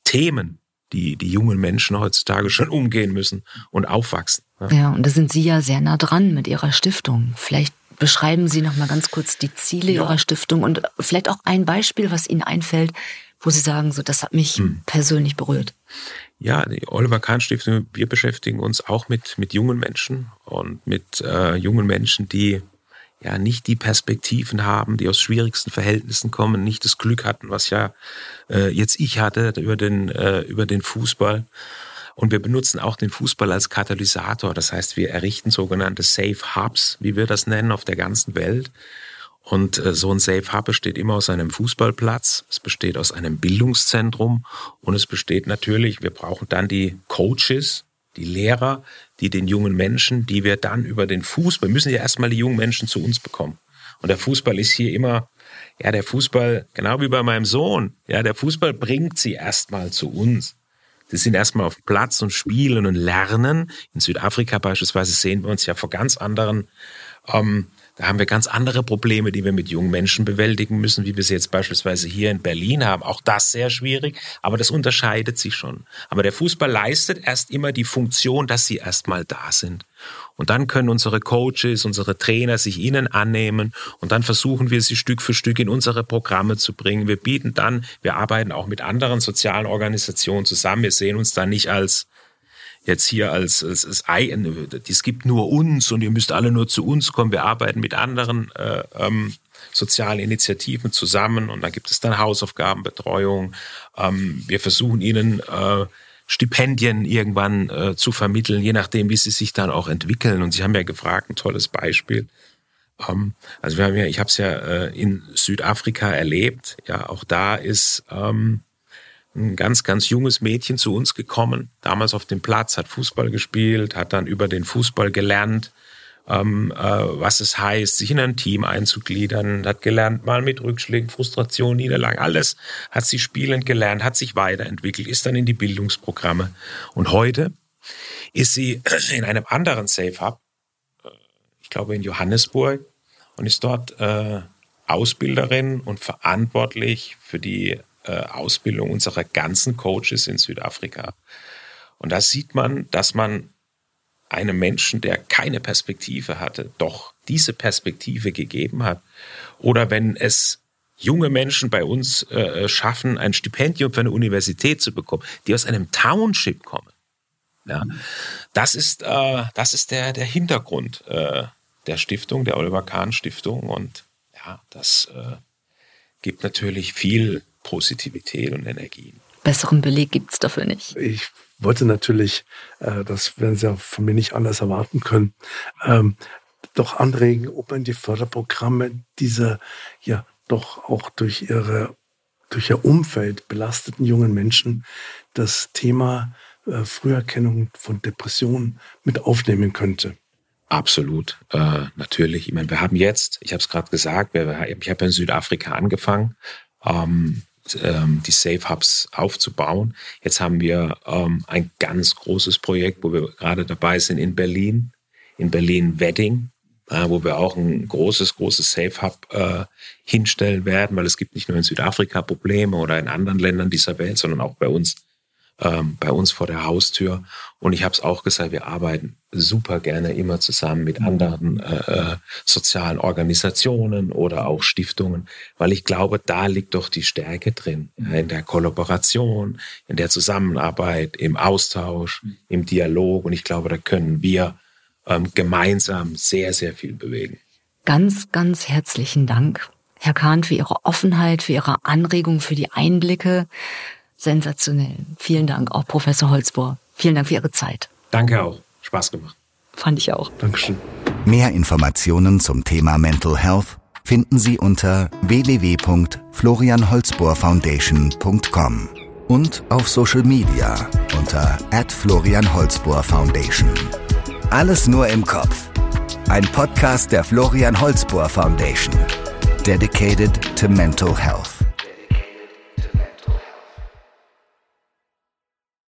Themen die, die jungen Menschen heutzutage schon umgehen müssen und aufwachsen. Ja. ja, und da sind Sie ja sehr nah dran mit Ihrer Stiftung. Vielleicht beschreiben Sie noch mal ganz kurz die Ziele ja. Ihrer Stiftung und vielleicht auch ein Beispiel, was Ihnen einfällt, wo Sie sagen, so das hat mich hm. persönlich berührt. Ja, die Oliver Kahn Stiftung, wir beschäftigen uns auch mit, mit jungen Menschen und mit äh, jungen Menschen, die ja nicht die Perspektiven haben, die aus schwierigsten Verhältnissen kommen, nicht das Glück hatten, was ja äh, jetzt ich hatte über den, äh, über den Fußball. Und wir benutzen auch den Fußball als Katalysator. Das heißt, wir errichten sogenannte Safe Hubs, wie wir das nennen, auf der ganzen Welt. Und äh, so ein Safe Hub besteht immer aus einem Fußballplatz, es besteht aus einem Bildungszentrum und es besteht natürlich, wir brauchen dann die Coaches, die Lehrer, die den jungen Menschen, die wir dann über den Fußball, wir müssen ja erstmal die jungen Menschen zu uns bekommen. Und der Fußball ist hier immer, ja, der Fußball, genau wie bei meinem Sohn, ja, der Fußball bringt sie erstmal zu uns. Sie sind erstmal auf Platz und spielen und lernen. In Südafrika beispielsweise sehen wir uns ja vor ganz anderen ähm, da haben wir ganz andere Probleme, die wir mit jungen Menschen bewältigen müssen, wie wir sie jetzt beispielsweise hier in Berlin haben. Auch das sehr schwierig, aber das unterscheidet sich schon. Aber der Fußball leistet erst immer die Funktion, dass sie erstmal da sind. Und dann können unsere Coaches, unsere Trainer sich ihnen annehmen und dann versuchen wir sie Stück für Stück in unsere Programme zu bringen. Wir bieten dann, wir arbeiten auch mit anderen sozialen Organisationen zusammen. Wir sehen uns da nicht als jetzt hier als, als, als es gibt nur uns und ihr müsst alle nur zu uns kommen. Wir arbeiten mit anderen äh, ähm, sozialen Initiativen zusammen und da gibt es dann Hausaufgabenbetreuung. Ähm, wir versuchen ihnen äh, Stipendien irgendwann äh, zu vermitteln, je nachdem, wie sie sich dann auch entwickeln. Und Sie haben ja gefragt, ein tolles Beispiel. Ähm, also wir haben ja, ich habe es ja äh, in Südafrika erlebt. Ja, auch da ist ähm, ein ganz, ganz junges Mädchen zu uns gekommen, damals auf dem Platz, hat Fußball gespielt, hat dann über den Fußball gelernt, ähm, äh, was es heißt, sich in ein Team einzugliedern, hat gelernt, mal mit Rückschlägen, Frustration, Niederlagen, alles hat sie spielend gelernt, hat sich weiterentwickelt, ist dann in die Bildungsprogramme. Und heute ist sie in einem anderen Safe Hub, äh, ich glaube in Johannesburg, und ist dort äh, Ausbilderin und verantwortlich für die Ausbildung unserer ganzen Coaches in Südafrika. Und da sieht man, dass man einem Menschen, der keine Perspektive hatte, doch diese Perspektive gegeben hat. Oder wenn es junge Menschen bei uns äh, schaffen, ein Stipendium für eine Universität zu bekommen, die aus einem Township kommen. Ja, das ist, äh, das ist der, der Hintergrund äh, der Stiftung, der Oliver Kahn Stiftung. Und ja, das äh, gibt natürlich viel Positivität und Energien. Besseren Beleg gibt es dafür nicht. Ich wollte natürlich, äh, das werden Sie ja von mir nicht anders erwarten können, ähm, doch anregen, ob man die Förderprogramme dieser ja doch auch durch ihre durch ihr Umfeld belasteten jungen Menschen das Thema äh, Früherkennung von Depressionen mit aufnehmen könnte. Absolut, äh, natürlich. Ich meine, wir haben jetzt, ich habe es gerade gesagt, wir, ich habe in Südafrika angefangen. Ähm, ähm, die Safe Hubs aufzubauen. Jetzt haben wir ähm, ein ganz großes Projekt, wo wir gerade dabei sind in Berlin, in Berlin Wedding, äh, wo wir auch ein großes, großes Safe Hub äh, hinstellen werden, weil es gibt nicht nur in Südafrika Probleme oder in anderen Ländern dieser Welt, sondern auch bei uns ähm, bei uns vor der Haustür. Und ich habe es auch gesagt, wir arbeiten super gerne immer zusammen mit anderen äh, äh, sozialen Organisationen oder auch Stiftungen, weil ich glaube, da liegt doch die Stärke drin, ja, in der Kollaboration, in der Zusammenarbeit, im Austausch, im Dialog. Und ich glaube, da können wir ähm, gemeinsam sehr, sehr viel bewegen. Ganz, ganz herzlichen Dank, Herr Kahn, für Ihre Offenheit, für Ihre Anregung, für die Einblicke sensationell. Vielen Dank auch, Professor Holzbohr. Vielen Dank für Ihre Zeit. Danke auch. Spaß gemacht. Fand ich auch. Dankeschön. Mehr Informationen zum Thema Mental Health finden Sie unter www.florianholzbohrfoundation.com und auf Social Media unter @florianholzbohrfoundation. Alles nur im Kopf. Ein Podcast der Florian Holzbohr Foundation. Dedicated to Mental Health.